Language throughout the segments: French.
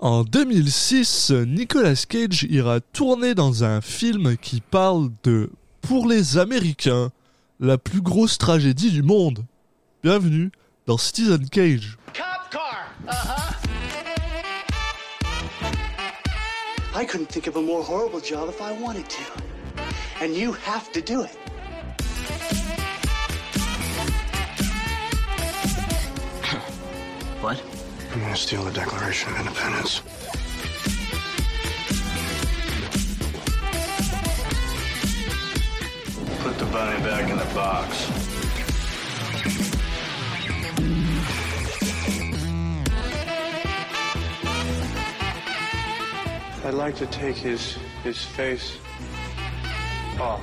En 2006, Nicolas Cage ira tourner dans un film qui parle de, pour les Américains, la plus grosse tragédie du monde. Bienvenue dans Citizen Cage. Cop car. Uh huh. I couldn't think of a more horrible job if I wanted to. And you have to do it. What? I'm gonna steal the Declaration of Independence. Put the bunny back in the box. I'd like to take his his face off.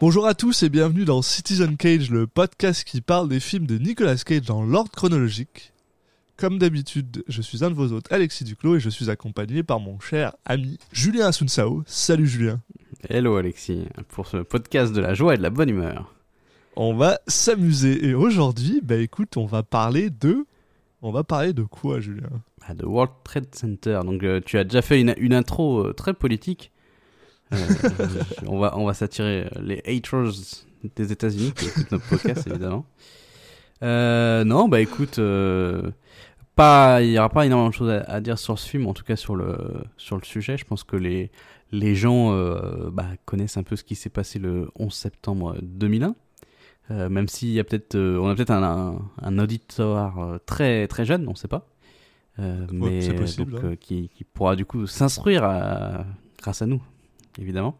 Bonjour à tous et bienvenue dans Citizen Cage, le podcast qui parle des films de Nicolas Cage dans l'ordre chronologique. Comme d'habitude, je suis un de vos hôtes, Alexis Duclos, et je suis accompagné par mon cher ami Julien Asunsao. Salut Julien. Hello Alexis, pour ce podcast de la joie et de la bonne humeur. On va s'amuser et aujourd'hui, bah écoute, on va parler de... On va parler de quoi Julien? Ah, de World Trade Center. Donc euh, tu as déjà fait une, une intro euh, très politique. Euh, on va, on va s'attirer les haters des États-Unis qui écoutent notre podcast évidemment. Euh, non, bah écoute, euh, pas, il y aura pas énormément de choses à, à dire sur ce film, en tout cas sur le sur le sujet. Je pense que les les gens euh, bah, connaissent un peu ce qui s'est passé le 11 septembre 2001. Euh, même s'il y a peut-être, euh, on a peut-être un, un, un auditoire euh, très très jeune, on sait pas, Euh, Ouais, mais possible, donc, hein. qui, qui pourra du coup s'instruire grâce à nous, évidemment.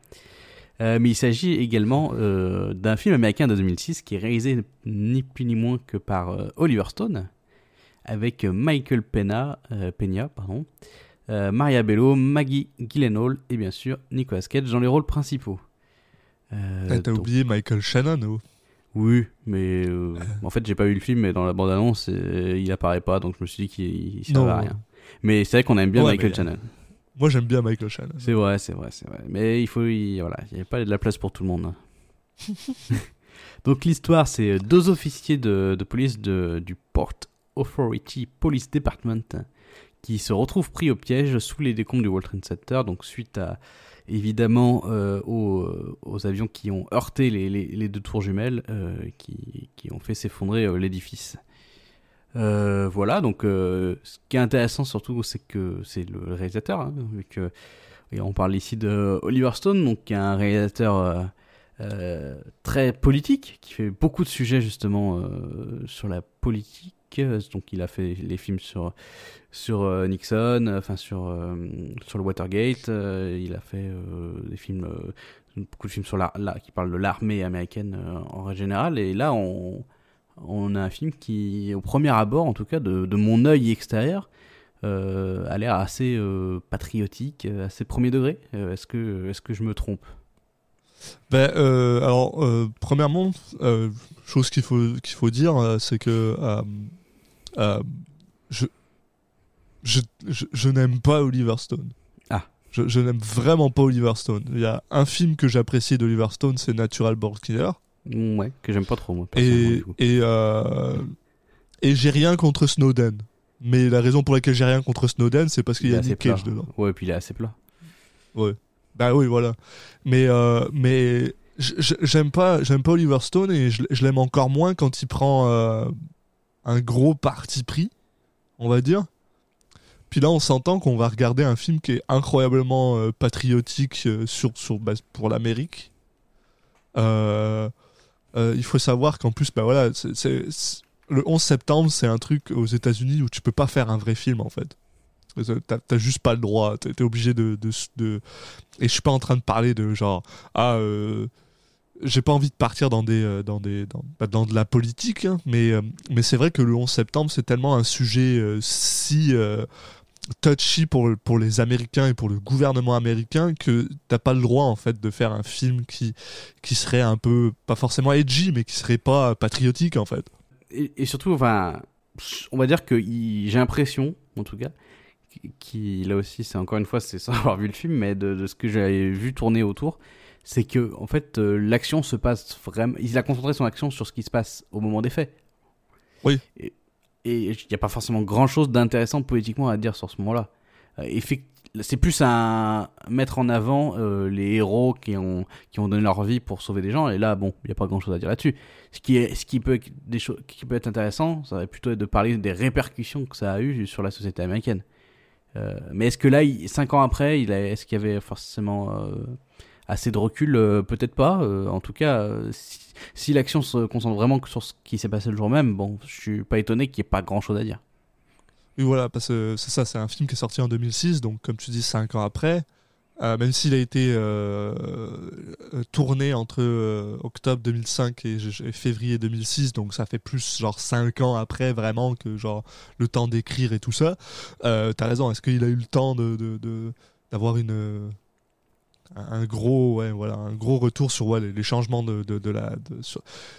Mais il s'agit également d'un film américain de 2006 qui est réalisé ni plus ni moins que par Oliver Stone, avec Michael Pena, euh, Peña, pardon, euh, Maria Bello, Maggie Gyllenhaal et bien sûr Nicolas Cage dans les rôles principaux. Euh, Ah, T'as donc- oublié Michael Shannon ou? Oui, mais en fait j'ai pas vu le film, mais dans la bande-annonce il apparaît pas, donc je me suis dit qu'il il servait à rien. Mais c'est vrai qu'on aime bien Ouais, Michael mais- Shannon. Moi j'aime bien Michael Shannon. C'est vrai, c'est vrai, c'est vrai. Mais il faut, il, voilà, il n'y avait pas de la place pour tout le monde. Donc l'histoire, c'est deux officiers de, de police de, du Port Authority Police Department qui se retrouvent pris au piège sous les décombres du World Trade Center. Donc suite à évidemment euh, aux, aux avions qui ont heurté les, deux tours jumelles, euh, qui, ont fait s'effondrer euh, l'édifice. Euh, voilà, donc euh, ce qui est intéressant surtout, c'est que c'est le réalisateur, hein, on parle ici de Oliver Stone, donc qui est un réalisateur euh, euh, très politique, qui fait beaucoup de sujets justement euh, sur la politique. Donc il a fait les films sur sur euh, Nixon, euh, enfin sur euh, sur le Watergate. il a fait des films, beaucoup de films sur la, qui parlent de l'armée américaine en règle générale. Et là, on on a un film qui, au premier abord, en tout cas, de, de mon œil extérieur, a l'air assez patriotique, assez premier degré. Est-ce que, est-ce que je me trompe? Ben, alors, premièrement, chose qu'il faut qu'il faut dire, c'est que euh, je je, je, je n'aime pas Oliver Stone. Ah. Je, je n'aime vraiment pas Oliver Stone. Il y a un film que j'apprécie d'Oliver Stone, c'est Natural Born Killer. Mm, Ouais, que j'aime pas trop, moi. Et et euh, et j'ai rien contre Snowden. Mais la raison pour laquelle j'ai rien contre Snowden, c'est parce qu'il y a Nick plat. Cage dedans. Ouais, et puis il est assez plat. Ouais. Bah oui, voilà. Mais euh, mais j'aime pas j'aime pas Oliver Stone et je, je l'aime encore moins quand il prend euh, un gros parti pris, on va dire. Puis là, on s'entend qu'on va regarder un film qui est incroyablement euh, patriotique euh, sur sur bah, pour l'Amérique. Euh, il faut savoir qu'en plus, bah voilà, le 11 septembre, c'est un truc aux États-Unis où tu peux pas faire un vrai film en fait. T'as juste pas le droit. T'es obligé de, de, Et je suis pas en train de parler de genre ah j'ai pas envie de partir dans des euh, dans des dans, dans de la politique, hein, mais euh, mais c'est vrai que le 11 septembre c'est tellement un sujet euh, si touchy pour pour les Américains et pour le gouvernement américain que t'as pas le droit en fait de faire un film qui qui serait un peu pas forcément edgy mais qui serait pas patriotique en fait. Et, surtout, enfin, on va dire que j'ai l'impression, en tout cas, qui là aussi, c'est encore une fois, c'est sans avoir vu le film, mais de, de ce que j'avais vu tourner autour, c'est que en fait, euh, l'action se passe vraiment. Il a concentré son action sur ce qui se passe au moment des faits. Oui. Et il n'y a pas forcément grand chose d'intéressant politiquement à dire sur ce moment-là. euh, c'est plus un mettre en avant euh, les héros qui ont qui ont donné leur vie pour sauver des gens et là bon il y a pas grand chose à dire là-dessus ce qui est ce qui peut être des qui peut être intéressant ça va plutôt être de parler des répercussions que ça a eu sur la société américaine Euh, mais est-ce que là il- cinq ans après il est-ce qu'il y avait forcément assez de recul Euh, peut-être pas Euh, en tout cas euh, si, l'action se concentre vraiment sur ce qui s'est passé le jour même bon je suis pas étonné qu'il y ait pas grand chose à dire Et voilà, parce que c'est ça, c'est un film qui est sorti en 2006, donc comme tu dis, 5 ans après. Même s'il a été tourné entre octobre 2005 et, février 2006, donc ça fait plus genre 5 ans après vraiment que genre le temps d'écrire et tout ça. T'as raison, est-ce qu'il a eu le temps de d'avoir une un gros voilà un gros retour sur les, changements de, la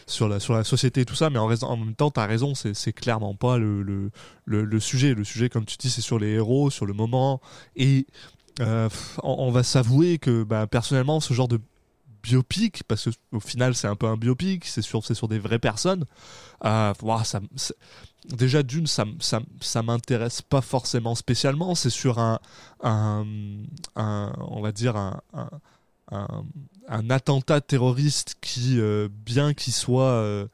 sur, la société et tout ça mais en, raison, en même temps t'as raison c'est clairement pas le, le, sujet. Le sujet comme tu dis c'est sur les héros sur le moment. Et euh, on va s'avouer que bah, personnellement ce genre de biopic parce que au final c'est un peu un biopic c'est sur sur des vraies personnes. Euh, ouah, ça c'est- déjà d'une ça ça ça m'intéresse pas forcément spécialement. C'est sur un, un, on va dire un, un, attentat terroriste qui euh, bien qu'il soit euh,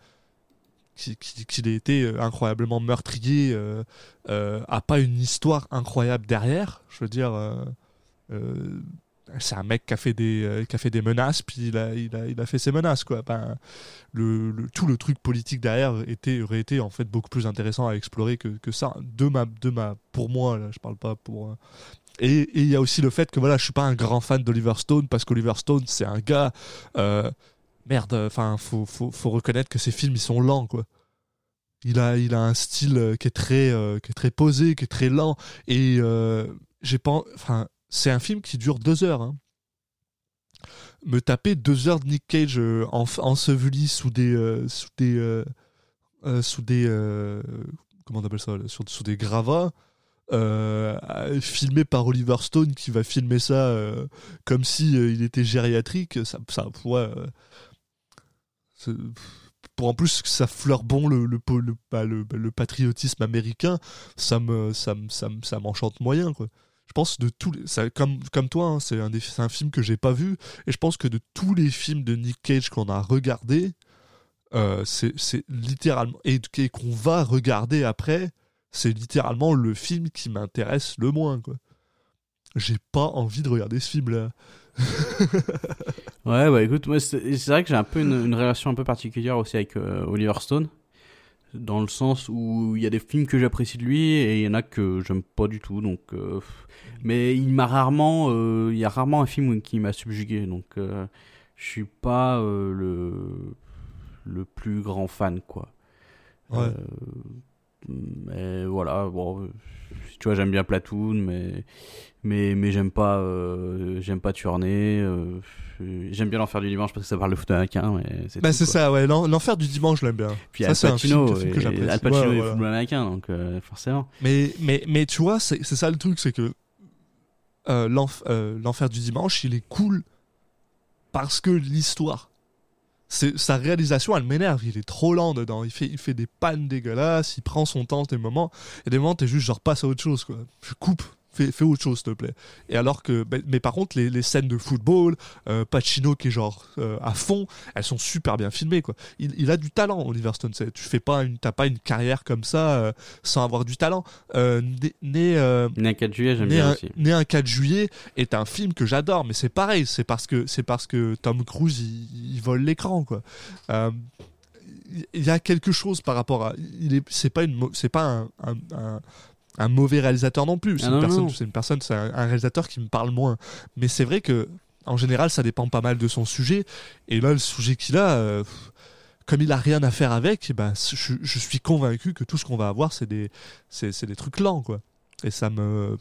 qui- qui- ait été euh, incroyablement meurtrier euh, euh, a pas une histoire incroyable derrière. Je veux dire c'est un mec qui a fait des euh, qui a fait des menaces puis il a il a, il a fait ses menaces quoi. Ben, le, tout le truc politique derrière était aurait été en fait beaucoup plus intéressant à explorer que, que ça. De ma pour moi là je parle pas pour euh, et il y a aussi le fait que voilà je suis pas un grand fan d'Oliver Stone parce qu'Oliver Stone c'est un gars euh, merde enfin faut, faut faut reconnaître que ses films ils sont lents quoi. Il a il a un style qui est très qui est très posé qui est très lent et j'ai pas c'est un film qui dure deux heures hein. Me taper deux heures de Nick Cage euh, en, enseveli sous des euh, sous des euh, sous des comment on appelle ça sous des gravats filmé par Oliver Stone qui va filmer ça comme si il était gériatrique ça ça pour en plus que ça fleure bon le, bah, le, le patriotisme américain ça me ça me ça me- ça m'enchante moyen quoi je pense de tous ça, comme comme toi hein, c'est un un film que j'ai pas vu. Et je pense que de tous les films de Nick Cage qu'on a regardé euh, c'est littéralement et, qu'on va regarder après c'est littéralement le film qui m'intéresse le moins quoi. J'ai pas envie de regarder ce film là Ouais, bah écoute, c'est c'est vrai que j'ai un peu une, une relation un peu particulière aussi avec euh, Oliver Stone, dans le sens où il y a des films que j'apprécie de lui et il y en a que j'aime pas du tout. Donc, euh, mais il m'a rarement, euh, il y a rarement un film qui m'a subjugué. Donc, euh, je suis pas euh, le le plus grand fan, quoi. Ouais. Mais voilà, bon, tu vois, j'aime bien Platoon, mais mais mais j'aime pas euh, j'aime pas Tourner. Euh, j'aime bien l'enfer du dimanche parce que ça parle de foot américain, mais c'est bah c'est ça ouais l'en- l'enfer du dimanche je l'aime bien Puis ça Al Pacino, un film que et- j'apprécie Al Pacino Ouais, et voilà. football américain, donc euh, forcément. Mais, mais, mais tu vois, c'est c'est ça le truc, c'est que euh, l'enfer du dimanche, il est cool parce que l'histoire. Sa réalisation, elle m'énerve. Il est trop lent dedans. Il fait, il fait des pannes dégueulasses. Il prend son temps, des moments. Et des moments, t'es juste genre passe à autre chose, quoi. Je coupe. Fais, fais autre chose, s'il te plaît. Et alors que, mais, mais par contre, les, les scènes de football, euh, Pacino qui est genre euh, à fond, elles sont super bien filmées, quoi. Il, il a du talent, Oliver Stone. Tu fais pas une, t'as pas une carrière comme ça euh, sans avoir du talent. Né, né, Né un 4 juillet, j'aime bien un, aussi. Né un 4 juillet est un film que j'adore, mais c'est pareil, c'est parce que c'est parce que Tom Cruise il, il vole l'écran quoi. Il y a quelque chose par rapport à, il est, c'est pas une, c'est pas un, un, un- un mauvais réalisateur non plus. C'est Ah une personne, c'est une personne, c'est un, un réalisateur qui me parle moins. Mais c'est vrai que en général, ça dépend pas mal de son sujet. Et là, le sujet qu'il a. euh, comme il a rien à faire avec, eh ben, je, je suis convaincu que tout ce qu'on va avoir, c'est des, c'est, c'est des trucs lents, quoi. Et ça me,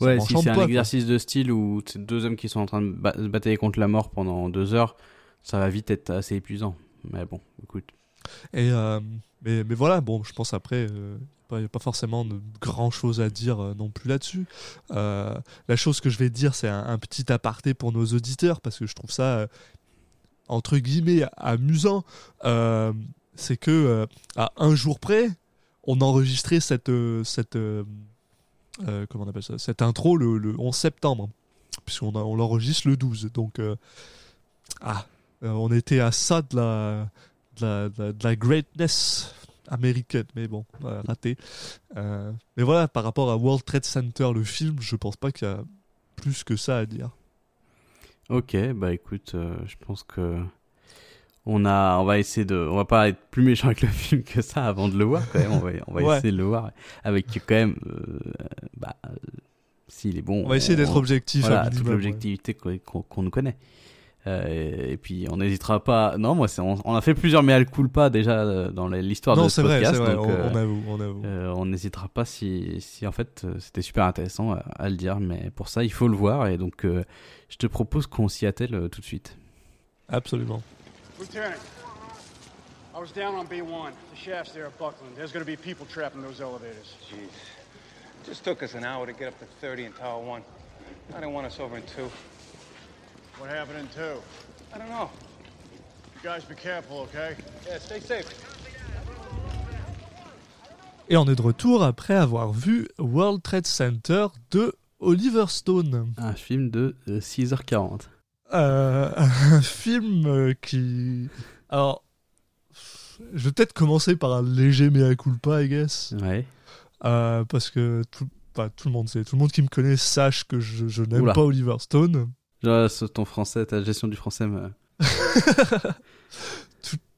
ça Ouais, si c'est un pas, quoi. exercice de style où c'est deux hommes qui sont en train de ba- se batailler contre la mort pendant deux heures, ça va vite être assez épuisant. Mais bon, écoute. Et euh, mais, mais voilà, bon, je pense après, il n'y a pas forcément de grand chose à dire euh, non plus là-dessus. Euh, la chose que je vais dire, c'est un, petit aparté pour nos auditeurs, parce que je trouve ça, euh, entre guillemets, amusant. Euh, c'est que euh, à un jour près, on enregistrait cette, euh, cette, euh, euh, comment on appelle ça Cette intro le, le 11 septembre, puisqu'on on l'enregistre le 12. Donc, euh, ah, euh, on était à ça de la, de la, de la, de la greatness américaine, mais bon, euh, raté. Euh, mais voilà, par rapport à World Trade Center, le film, je pense pas qu'il y a plus que ça à dire. Ok, bah écoute, euh, je pense que on a, on va essayer de, on va pas être plus méchant avec le film que ça avant de le voir quand même. On va, on va Ouais. essayer de le voir avec quand même, euh, bah, euh, s'il est bon. On va essayer d'être objectif. Voilà, toute ouais. l'objectivité qu'on nous connaît. Euh, et puis on n'hésitera pas. Non, moi, on, on a fait plusieurs mea culpa déjà euh, dans l'histoire de ce vrai, podcast. c'est vrai, donc, on, euh, on avoue, on avoue. euh, on n'hésitera pas si, si en fait euh, c'était super intéressant à, à le dire, mais pour ça il faut le voir et donc euh, je te propose qu'on s'y attelle euh, tout de suite. Absolument. Lieutenant, I was down on B1. The shaft's there at Buckland. There's gonna be people trapped in those elevators. Jeez. Just took us an hour to get up to 30 in Tower 1. I didn't want us over in 2. What happened in two? I don't know. You guys be careful, okay? Yeah, stay safe. Et on est de retour après avoir vu World Trade Center de Oliver Stone. Un film de euh, 6h40. Euh, un film euh, qui. Alors. Je vais peut-être commencer par un léger mea culpa, I guess. Ouais. Euh, parce que tout, enfin, tout le monde sait, tout le monde qui me connaît sache que je, je n'aime pas Oliver Stone. Ton français, ta gestion du français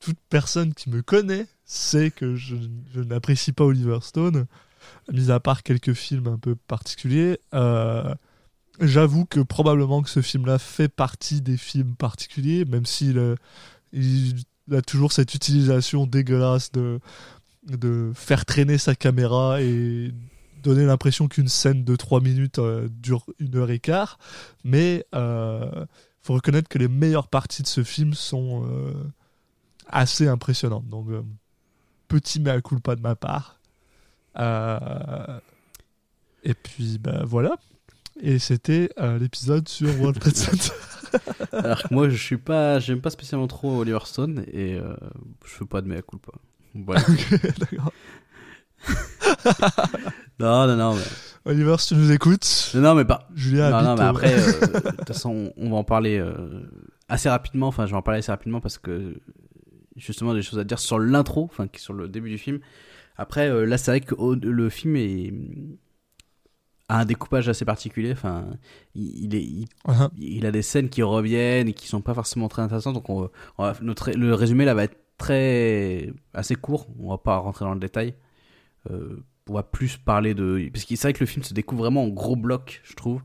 toute personne qui me connaît sait que je, je n'apprécie pas Oliver Stone, mis à part quelques films un peu particuliers. Euh, J'avoue que probablement que ce film-là fait partie des films particuliers, même s'il euh, il a toujours cette utilisation dégueulasse de, de faire traîner sa caméra et donner l'impression qu'une scène de 3 minutes euh, dure une heure et quart. Mais euh, faut reconnaître que les meilleures parties de ce film sont euh, assez impressionnantes. Donc, euh, petit mea culpa de ma part. Euh, et puis, bah, voilà. Et c'était euh, l'épisode sur World Trade Center. Alors que moi, je suis pas, j'aime pas spécialement trop Oliver Stone et euh, je fais pas de mea culpa. Voilà. D'accord. non, non, non, mais, Oliver, si tu nous écoutes, non, non, mais pas. Julien Non, habite non, mais après, euh, de toute façon, on va en parler euh, assez rapidement. Enfin, je vais en parler assez rapidement parce que justement, des choses à dire sur l'intro, enfin, qui est sur le début du film. Après, euh, là, c'est vrai que le film est a un découpage assez particulier. Enfin, il, il est, il, Uh-huh. il a des scènes qui reviennent et qui sont pas forcément très intéressantes. Donc, on, va- on va- notre, le résumé là va être très assez court. On va pas rentrer dans le détail. Euh, on va plus parler de parce que c'est vrai que le film se découvre vraiment en gros blocs, je trouve.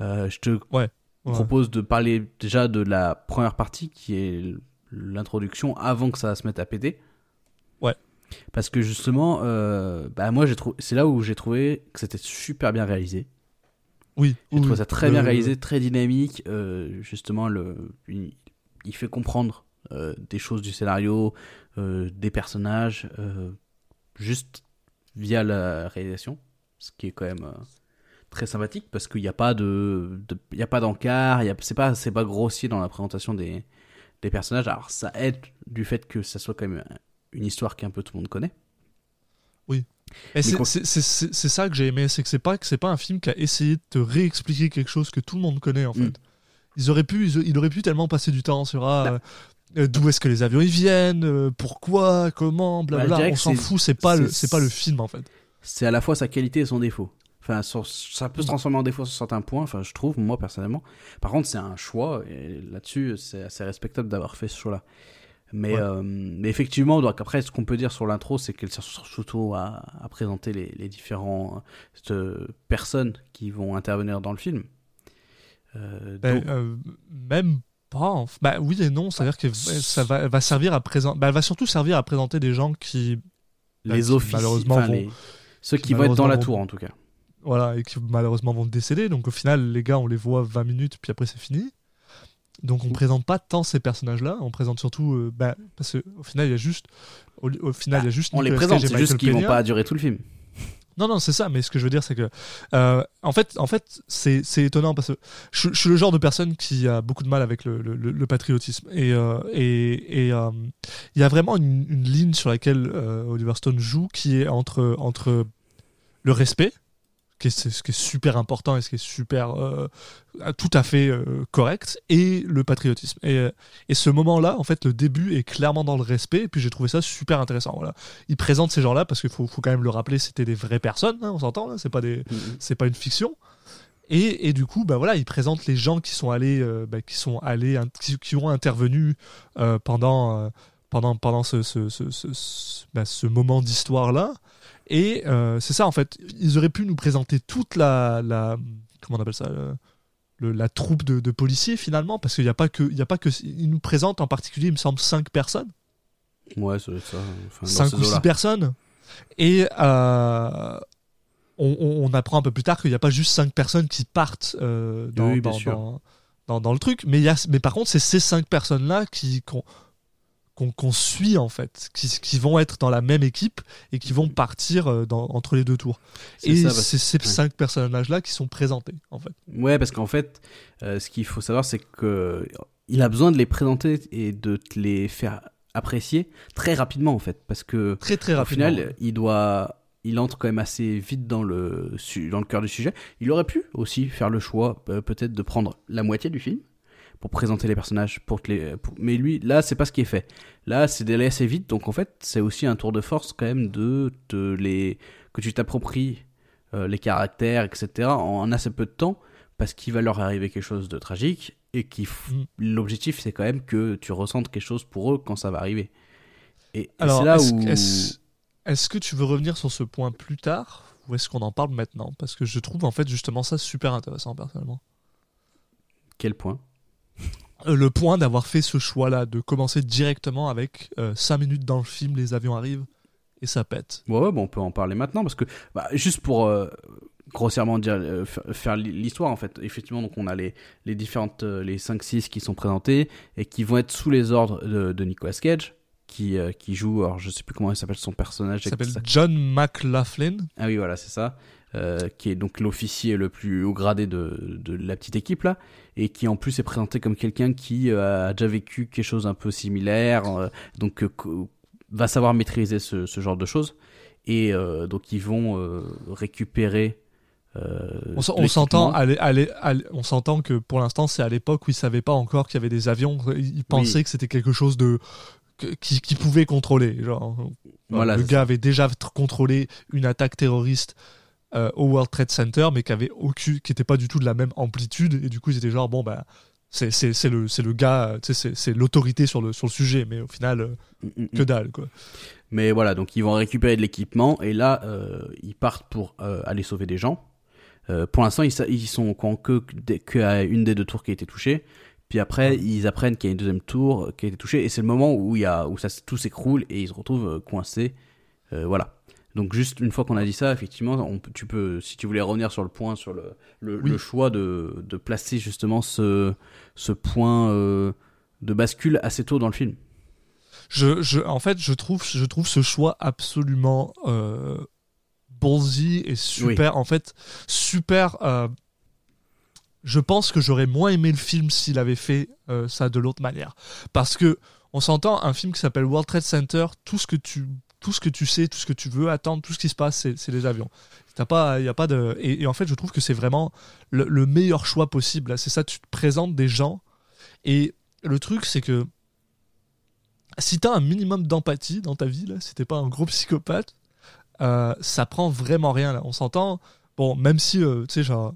Euh, je te Ouais. propose de parler déjà de la première partie qui est l'introduction avant que ça se mette à péter. Ouais. Parce que justement, euh, bah moi j'ai trouvé, c'est là où j'ai trouvé que c'était super bien réalisé. Oui, J'ai oui, trouvé ça très bien Le- réalisé, très dynamique. euh, justement, le, il, fait comprendre euh, des choses du scénario, euh, des personnages, euh, juste via la réalisation, ce qui est quand même euh, très sympathique parce qu'il n'y a pas de, de- il y a pas d'encart, il y a- c'est pas, c'est pas grossier dans la présentation des, des personnages. Alors ça aide du fait que ça soit quand même une histoire qu'un peu tout le monde connaît. Et c'est quand- ça que j'ai aimé, c'est que c'est pas que c'est pas un film qui a essayé de te réexpliquer quelque chose que tout le monde connaît en fait. Mm. Ils auraient pu, ils, ils auraient pu tellement passer du temps sur ah, Bah. Euh, d'où est-ce que les avions ils viennent, euh, pourquoi, comment, Bah, blablabla. dirais On s'en fout, c'est pas le, c'est- pas le film en fait. c'est à la fois sa qualité et son défaut. Enfin, sur- ça peut se transformer en défaut sur certains points, enfin, je trouve, moi, personnellement. Par contre, c'est un choix, et là-dessus, c'est assez respectable d'avoir fait ce choix-là. Mais, Ouais. euh, mais effectivement, donc après, ce qu'on peut dire sur l'intro, c'est qu'elle sert surtout à, à présenter les, euh, personnes qui vont intervenir dans le film. Euh, Ben, donc- même f- Bah oui et non, c'est-à-dire que ça va, va servir à présenter. Bah, elle va surtout servir à présenter des gens qui, bah, les officiers, malheureusement, vont- les- ceux qui qui vont être dans la tour, vont- en tout cas. voilà, et qui malheureusement vont décéder. Donc au final, les gars, on les voit 20 minutes, puis après c'est fini. Donc on présente pas tant ces personnages-là, on présente surtout, euh, bah, parce qu'au final il y a juste, au, au final il y a juste On les présente, c'est juste qu'ils vont pas durer tout le film. Non, non, c'est ça, mais ce que je veux dire, c'est que. euh, en fait, en fait c'est étonnant parce que je, suis le genre de personne qui a beaucoup de mal avec le, le- patriotisme. Et euh, et- et, euh, il y a vraiment une, une ligne sur laquelle euh, Oliver Stone joue qui est entre, entre le respect, qui est, ce qui est super important et ce qui est super euh, tout à fait euh, correct, et le patriotisme. Et, euh, et ce moment-là, en fait, le début est clairement dans le respect, et puis j'ai trouvé ça super intéressant. Voilà. Il présente ces gens-là parce qu'il faut, faut quand même le rappeler, c'était des vraies personnes, hein, on s'entend, là, c'est pas des, c'est pas une fiction. Et, et du coup, bah voilà, il présente les gens qui sont allés, euh, bah, qui sont allés, qui, qui ont intervenu pendant, pendant, pendant ce, ce, ce, ce, bah, ce moment d'histoire-là. Et euh, c'est ça, en fait. Ils auraient pu nous présenter toute la. la comment on appelle ça le- le- La troupe de, de policiers, finalement, parce qu'il n'y a pas que. Il y a pas que ils nous présentent en particulier, il me semble, cinq personnes. Ouais, ça doit être ça. Enfin, dans 5 ces ou 6 eaux-là. personnes. Et euh, on, on- on apprend un peu plus tard qu'il n'y a pas juste 5 personnes qui partent euh, dans, Oui, dans, dans, dans- le truc. Mais, y a, mais par contre, c'est ces 5 personnes-là qui, qu'on, suit, en fait, qui, qui vont être dans la même équipe et qui vont partir euh, dans- entre les deux tours. Et parce- c'est ces ouais. 5 personnages-là qui sont présentés, en fait. Ouais, parce qu'en fait, euh, ce qu'il faut savoir, c'est que il a besoin de les présenter et de te les faire apprécier très rapidement, en fait, parce que Très, très au rapidement. final, ouais. il doit, il entre quand même assez vite dans le dans le cœur du sujet. Il aurait pu aussi faire le choix, peut-être, de prendre la moitié du film pour présenter les personnages, pour te les, pour- mais lui, là, c'est pas ce qui est fait. Là, c'est d'aller assez vite, donc en fait, c'est aussi un tour de force quand même de te les, que tu t'appropries euh, les caractères, etc. en assez peu de temps, parce qu'il va leur arriver quelque chose de tragique et qui, f- Mm. l'objectif, c'est quand même que tu ressentes quelque chose pour eux quand ça va arriver. Et, Alors, c'est là est-ce, où est-ce- est-ce que tu veux revenir sur ce point plus tard ou est-ce qu'on en parle maintenant? Parce que je trouve en fait justement ça super intéressant personnellement. quel point? Euh, le point d'avoir fait ce choix-là, de commencer directement avec 5 minutes dans le film, les avions arrivent et ça pète. Ouais, ouais, bon, on peut en parler maintenant parce que bah, juste pour euh, grossièrement dire euh, fa- faire l'histoire en fait. Effectivement, donc on a les les différentes euh, les 5 6 qui sont présentés et qui vont être sous les ordres de, de Nicolas Cage qui euh, qui joue alors je sais plus comment il s'appelle son personnage Il s'appelle. John McLaughlin. Ah oui, voilà, c'est ça. Euh, qui est donc l'officier le plus haut gradé de, de la petite équipe là, et qui en plus est présenté comme quelqu'un qui euh, a déjà vécu quelque chose un peu similaire, euh, donc va savoir maîtriser ce, ce genre de choses. Et donc ils vont récupérer. On, s'entend, on s'entend que pour l'instant c'est à l'époque où ils savaient pas encore qu'il y avait des avions. Ils pensaient que c'était quelque chose de qui, qui pouvait contrôler. Genre, Voilà, le gars ça. avait déjà tr- contrôlé une attaque terroriste euh, au World Trade Center, mais qui avait aucune, qui était pas du tout de la même amplitude. Et du coup, ils étaient genre bon bah c'est c'est c'est le c'est le gars, euh, c'est l'autorité sur le sur le sujet, mais au final euh, Mm, mm, que mm. dalle quoi. Mais voilà, donc ils vont récupérer de l'équipement et là, euh, ils partent pour aller sauver des gens. Pour l'instant, ils, ils sont courant que, que une des deux tours qui a été touchée. Puis après, ils apprennent qu'il y a une deuxième tour qui a été touchée et c'est le moment où il y a où ça tout s'écroule et ils se retrouvent coincés. Voilà. Donc juste une fois qu'on a dit ça, effectivement, on tu peux, si tu voulais revenir sur le point, sur le, le, Oui. le choix de, de placer justement ce, ce point euh, de bascule assez tôt dans le film. Je, je, en fait, je trouve, je trouve ce choix absolument euh, ballsy et super. En fait, super. euh, je pense que j'aurais moins aimé le film s'il avait fait euh, ça de l'autre manière. Parce que on s'entend, un film qui s'appelle World Trade Center, tout ce que tu, tout ce que tu sais, tout ce que tu veux attendre, tout ce qui se passe, c'est les avions. T'as pas, y a pas de. Et, en fait, je trouve que c'est vraiment le, le meilleur choix possible. C'est ça, tu te présentes des gens. Et le truc, c'est que si t'as un minimum d'empathie dans ta vie, là, si t'es pas un gros psychopathe, euh, ça prend vraiment rien. Là. On s'entend, bon, même si, euh, tu sais, genre,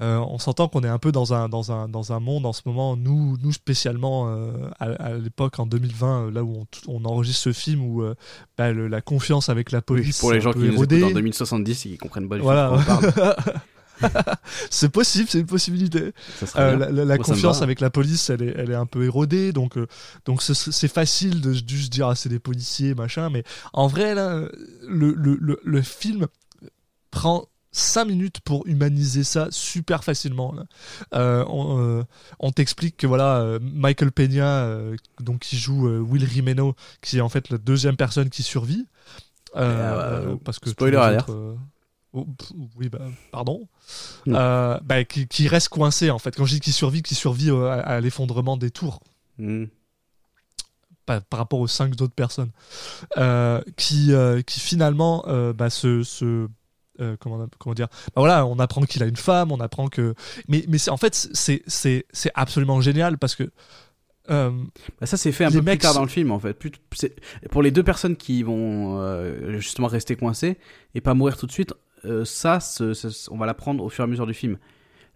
euh, on s'entend qu'on est un peu dans un, dans, un, dans un monde en ce moment, nous, nous spécialement, euh, à, à l'époque, en 2020, euh, là où on, on enregistre ce film, où euh, bah, le- la confiance avec la police pour les gens qui nous écoutent en 2070 et qui comprennent pas Voilà. c'est possible, c'est une possibilité. Euh, la, confiance avec la police, elle est, elle est un peu érodée, donc euh, donc ce- c'est facile de juste dire ah, c'est des policiers machin, mais en vrai là, le, le, le, le film prend 5 minutes pour humaniser ça super facilement. là. Euh, on euh, on t'explique que voilà euh, Michael Peña, euh, donc qui joue Will Rimeno, qui est en fait la deuxième personne qui survit. Parce que spoiler alert. oh, oui, bah, pardon. Euh, bah, qui, qui reste coincé en fait. Quand je dis qu'il survit, qu'il survit à, à l'effondrement des tours Hmm. par, par rapport aux cinq autres personnes, qui, qui finalement bah, se, se, euh, comment, comment dire bah voilà on apprend qu'il a une femme on apprend que mais mais c'est en fait c'est c'est absolument génial parce que euh, Bah, ça c'est fait un peu plus tard dans le film en fait. Plus- Pour les deux personnes qui vont euh, justement rester coincées et pas mourir tout de suite, euh, ça, ce- ce- on va l'apprendre au fur et à mesure du film.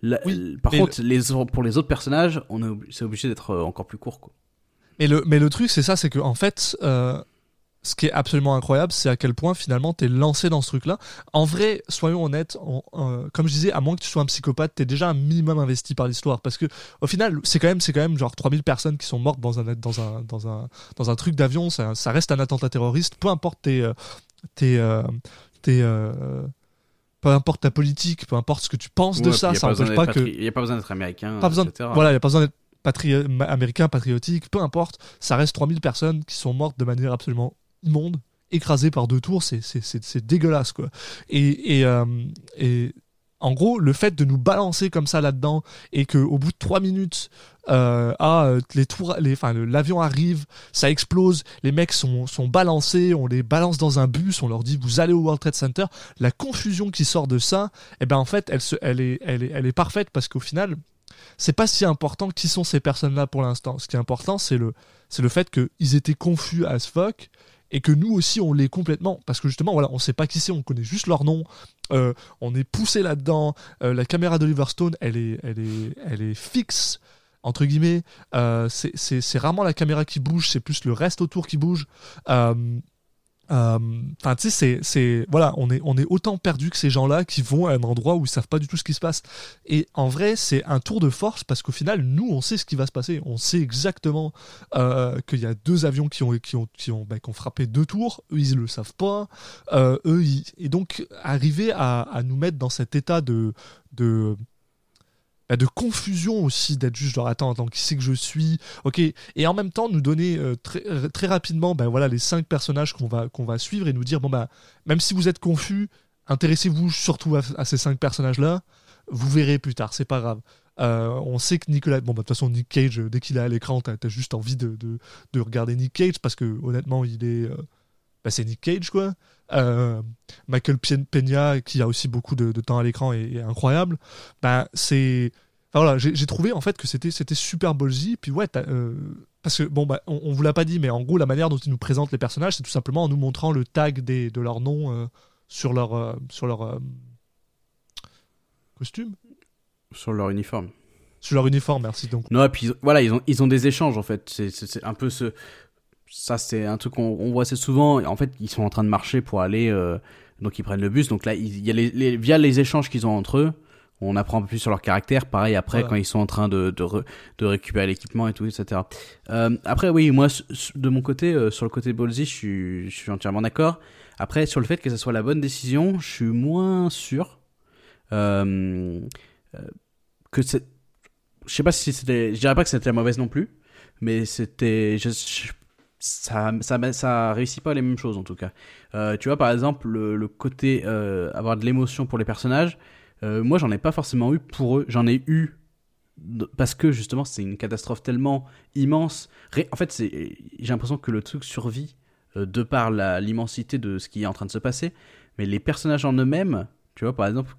La- Oui, par contre, les, pour les autres personnages, on c'est obligé d'être encore plus court. Quoi. Mais le, mais le truc, c'est ça, c'est que en fait, ce qui est absolument incroyable, c'est à quel point finalement t'es lancé dans ce truc-là. En vrai, soyons honnêtes, on- euh, comme je disais, à moins que tu sois un psychopathe, t'es déjà un minimum investi par l'histoire, parce que au final, c'est quand même, c'est quand même genre 3000 personnes qui sont mortes dans un, dans un, dans un, dans un truc d'avion. Ça, ça reste un attentat terroriste, peu importe tes, euh, tes, euh, tes, peu importe ta politique, peu importe ce que tu penses de ça, ça n'empêche pas que Il n'y a pas besoin d'être américain. pas besoin etc. voilà, il n'y a pas besoin d'être patri- américain, patriotique, peu importe. Ça reste 3000 personnes qui sont mortes de manière absolument immonde, écrasées par deux tours, c'est- dégueulasse, quoi. Et, et, euh, et en gros, le fait de nous balancer comme ça là-dedans et qu'au bout de trois minutes, euh, ah, euh, les tours, enfin, l'avion arrive, ça explose, les mecs sont, sont balancés, on les balance dans un bus, on leur dit vous allez au World Trade Center. La confusion qui sort de ça, eh ben en fait, elle, se, elle, est, elle, est, elle est parfaite parce qu'au final, c'est pas si important qui sont ces personnes-là pour l'instant. Ce qui est important, c'est le, le fait qu'ils étaient confus as fuck et que nous aussi on l'est complètement. Parce que justement voilà on sait pas qui c'est on connaît juste leur nom. Euh, on est poussé là-dedans. Euh, la caméra d'Oliver Stone elle est elle est elle est fixe entre guillemets. Euh, c'est rarement la caméra qui bouge c'est plus le reste autour qui bouge Enfin, tu sais, c'est, voilà, on est, on est autant perdu que ces gens-là qui vont à un endroit où ils savent pas du tout ce qui se passe. Et en vrai, c'est un tour de force parce qu'au final, nous, on sait ce qui va se passer. On sait exactement euh, qu'il y a deux avions qui ont, qui ont, qui ont, bah, qui ont frappé deux tours. Eux, ils le savent pas. Euh, eux, et donc arriver à, à nous mettre dans cet état de, de de confusion aussi d'être juste genre attends attends qui c'est que je suis? Ok et en même temps nous donner euh, très, euh, très rapidement ben voilà les cinq personnages qu'on va qu'on va suivre et nous dire bon bah même si vous êtes confus intéressez-vous surtout à, ces cinq personnages là vous verrez plus tard c'est pas grave. Euh, on sait que Nicolas bon bah de toute façon Nick Cage dès qu'il est à l'écran t'as as juste envie de, de, de regarder Nick Cage parce que honnêtement il est bah, c'est Nick Cage quoi Euh, Michael Peña qui a aussi beaucoup de, de temps à l'écran est incroyable bah c'est enfin, voilà j'ai trouvé en fait que c'était super ballsy puis ouais euh, parce que bon bah on, on vous l'a pas dit mais en gros la manière dont ils nous présentent les personnages c'est tout simplement en nous montrant le tag des, de leur nom euh, sur leur sur leur costume Sur leur uniforme. sur leur uniforme merci donc Non, et puis voilà, ils ont, ils ont des échanges en fait. C'est un peu ce. Ça, c'est un truc qu'on on voit assez souvent. En fait, ils sont en train de marcher pour aller. euh, donc, ils prennent le bus. Donc là, il y a les, les- via les échanges qu'ils ont entre eux, on apprend un peu plus sur leur caractère. Pareil, après, Voilà. quand ils sont en train de, de, re- de récupérer l'équipement et tout, etc. Euh, après, oui, moi, de mon côté, euh, sur le côté ballsy, je suis, je suis entièrement d'accord. Après, sur le fait que ça soit la bonne décision, je suis moins sûr. Euh, euh, que c'est. Je sais pas si c'était. Je dirais pas que c'était la mauvaise non plus, mais c'était. je- je- ça, ça, réussit pas les mêmes choses en tout cas. Euh, tu vois, par exemple, le, côté euh, avoir de l'émotion pour les personnages, euh, moi j'en ai pas forcément eu pour eux. J'en ai eu parce que justement c'est une catastrophe tellement immense. En fait, j'ai l'impression que le truc survit de par l'immensité de ce qui est en train de se passer. Mais les personnages en eux-mêmes, tu vois, par exemple,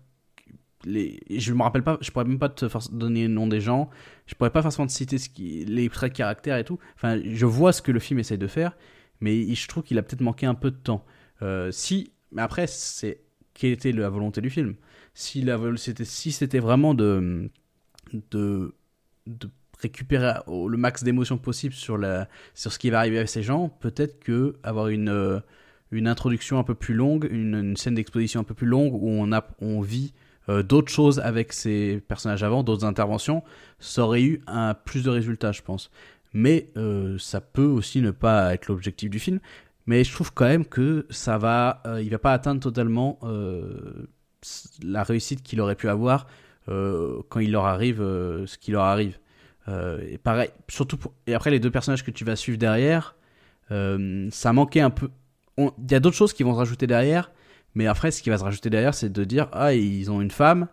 les, je me rappelle pas, je pourrais même pas te donner le nom des gens, je pourrais pas forcément te citer les traits de caractère et tout. Enfin, je vois ce que le film essaye de faire, mais je trouve qu'il a peut-être manqué un peu de temps. Euh, si, mais après, c'est quelle était la volonté du film? Si c'était si c'était vraiment de récupérer le max d'émotions possible sur sur ce qui va arriver à ces gens, peut-être que avoir une euh, une introduction un peu plus longue, une, scène d'exposition un peu plus longue où on vit euh, d'autres choses avec ces personnages avant, d'autres interventions, ça aurait eu un plus de résultats, je pense. Mais euh, ça peut aussi ne pas être l'objectif du film. Mais je trouve quand même que ça va, euh, il va pas atteindre totalement euh, la réussite qu'il aurait pu avoir euh, quand il leur arrive ce qui leur arrive. Et pareil, surtout pour... et après les deux personnages que tu vas suivre derrière, ça manquait un peu. Il y a d'autres choses qui vont se rajouter derrière, mais après ce qui va se rajouter derrière, c'est de dire ah ils ont une femme,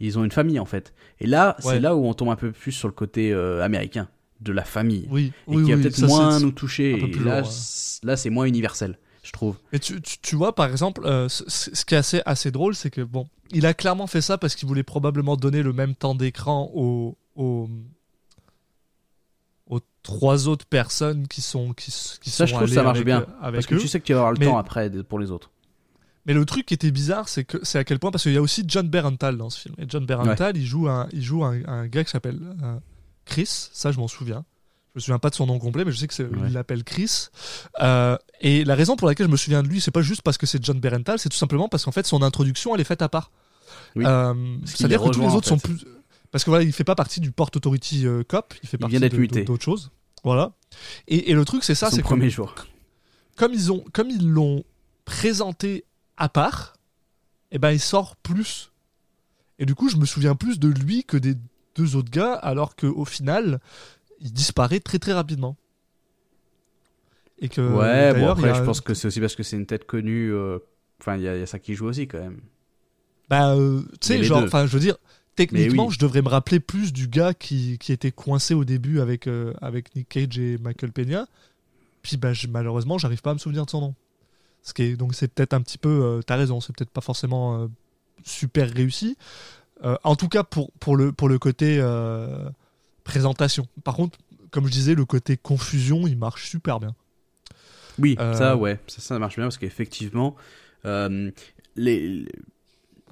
ils ont une famille en fait. Et là, Ouais. c'est là où on tombe un peu plus sur le côté euh, américain de la famille oui et oui qui va oui, peut-être moins nous toucher. Et là, ouais. là c'est moins universel. je trouve. Et tu, tu, tu vois, par exemple, euh, ce, ce qui est assez, assez drôle, c'est que bon, il a clairement fait ça parce qu'il voulait probablement donner le même temps d'écran aux, aux, aux trois autres personnes qui sont qui, qui Ça, sont je trouve allées ça marche avec, bien, euh, avec Parce que tu sais que tu vas avoir le Mais- temps après pour les autres. Mais le truc qui était bizarre, c'est que c'est à quel point parce qu'il y a aussi John Berenthal dans ce film. Et John Berenthal, il joue un, il joue un, un gars qui s'appelle euh, Chris. Ça, je m'en souviens. Je me souviens pas de son nom complet, mais je sais que Ouais. il l'appelle Chris. Euh, et la raison pour laquelle je me souviens de lui, c'est pas juste parce que c'est John Berenthal, c'est tout simplement parce qu'en fait son introduction, elle est faite à part. Oui. Euh, c'est-à-dire que tous les rejoint, en autres sont plus, parce que voilà, il fait pas partie du Port Authority euh, Cop, il fait partie d'autres choses. Voilà. Et, et le truc, c'est ça, c'est que premier jour. comme ils ont comme ils l'ont présenté à part, eh ben il sort plus. Et du coup, je me souviens plus de lui que des deux autres gars, alors qu'au final, il disparaît très très rapidement. Et que ouais, bon après, a- je pense que c'est aussi parce que c'est une tête connue. euh, Enfin, il y, a il y a ça qui joue aussi quand même. bah, euh, tu sais, genre, enfin, je veux dire, techniquement, oui. je devrais me rappeler plus du gars qui, qui était coincé au début avec euh, avec Nick Cage et Michael Peña. Puis bah, je- malheureusement, j'arrive pas à me souvenir de son nom. Ce qui est, donc c'est peut-être un petit peu, euh, t'as raison, c'est peut-être pas forcément euh, super réussi. Euh, en tout cas pour, pour, le, pour le côté présentation. Par contre, comme je disais, le côté confusion, il marche super bien. Oui, Euh, ça, ouais, ça, ça marche bien parce qu'effectivement, euh, les,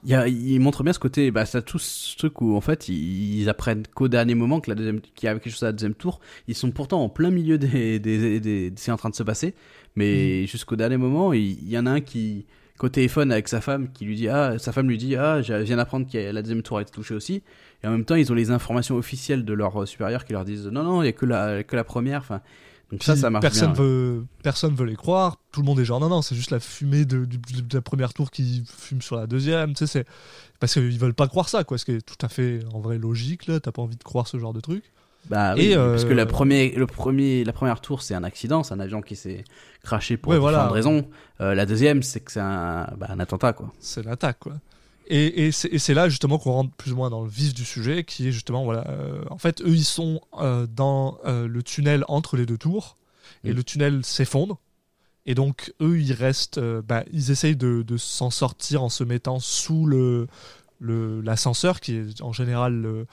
il, y a, il montre bien ce côté, bah, ça tout ce truc où en fait ils, ils apprennent qu'au dernier moment que la deuxième, qu'il y a quelque chose à la deuxième tour. Ils sont pourtant en plein milieu des, des, des, c'est en train de se passer, mais jusqu'au dernier moment, il, y en a un qui, qu'au téléphone avec sa femme, qui lui dit, ah, sa femme lui dit, ah, je viens d'apprendre que la deuxième tour a été touchée aussi. Et en même temps, ils ont les informations officielles de leurs euh, supérieurs qui leur disent, non, non, il y a que la, que la première. Enfin, donc ça, Puis ça marche personne bien. ouais. veut personne veut les croire tout le monde est genre non non c'est juste la fumée de, la première tour qui fume sur la deuxième tu sais c'est parce qu'ils veulent pas croire ça quoi ce qui est tout à fait en vrai logique là t'as pas envie de croire ce genre de truc Bah Et, euh, parce que la, premier, le premier, la première tour, c'est un accident, c'est un avion qui s'est craché pour Ouais, différentes voilà. raisons. Euh, la deuxième, c'est que c'est un, bah, un attentat, quoi. c'est l'attaque quoi et, et c'est là justement qu'on rentre plus ou moins dans le vif du sujet qui est justement voilà euh, en fait eux ils sont euh, dans euh, le tunnel entre les deux tours et Mm. le tunnel s'effondre et donc eux ils restent euh, bah, ils essayent de, de s'en sortir en se mettant sous le le- l'ascenseur qui est en général le-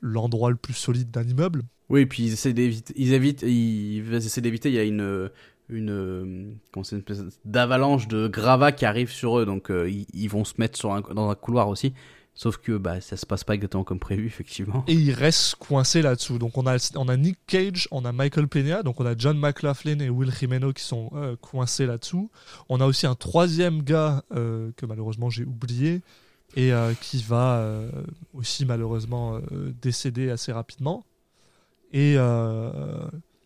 l'endroit le plus solide d'un immeuble Oui, et puis ils essaient d'éviter, ils évitent, ils essaient d'éviter, il y a une, une, comment c'est, une espèce d'avalanche de gravats qui arrive sur eux, donc euh, ils, ils vont se mettre sur un, dans un couloir aussi. Sauf que bah, ça se passe pas exactement comme prévu, effectivement. et ils restent coincés là-dessous. Donc on a, on a Nick Cage, on a Michael Peña, donc on a John McLaughlin et Will Jimeno qui sont euh, coincés là-dessous. On a aussi un troisième gars euh, que malheureusement j'ai oublié et euh, qui va euh, aussi malheureusement euh, décéder assez rapidement. Et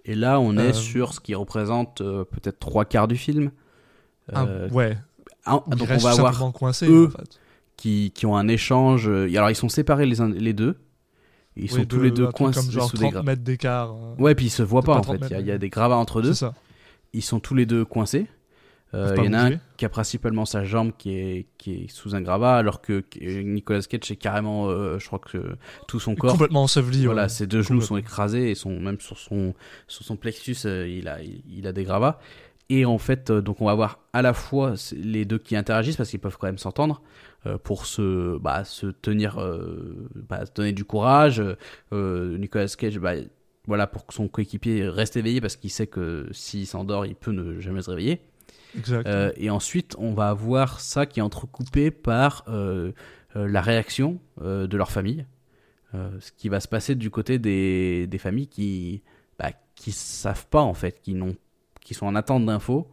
Et là, on est sur ce qui représente peut-être trois quarts du film. un- Euh, ouais, un- où ils donc on va avoir eux en fait. qui, qui ont un échange. Alors ils sont séparés les, uns, les deux. Ils sont Oui, tous de- les deux un coincés comme genre sous des 30 gravats. mètres d'écart. Ouais, puis ils se voient pas, pas en 30 fait. Il y a- mètres, il y, a mais- des gravats entre deux. Ça. Ils sont tous les deux coincés. Euh, Il y en a un qui a principalement sa jambe qui est, qui est sous un gravat, alors que Nicolas Cage est carrément, euh, je crois que tout son corps. Complètement enseveli. Voilà, ouais. ses deux genoux sont écrasés et son, même sur son, sur son plexus, euh, il, a, il, il a des gravats. Et en fait, euh, donc on va voir à la fois les deux qui interagissent parce qu'ils peuvent quand même s'entendre pour se, bah, se tenir, bah, se donner du courage. Nicolas Cage, bah, voilà, pour que son coéquipier reste éveillé parce qu'il sait que s'il s'endort, il peut ne jamais se réveiller. Exact. Euh, et ensuite, on va avoir ça qui est entrecoupé par euh, euh, la réaction de leur famille. Ce qui va se passer du côté des, des familles qui bah, qui savent pas en fait, qui n'ont qui sont en attente d'infos,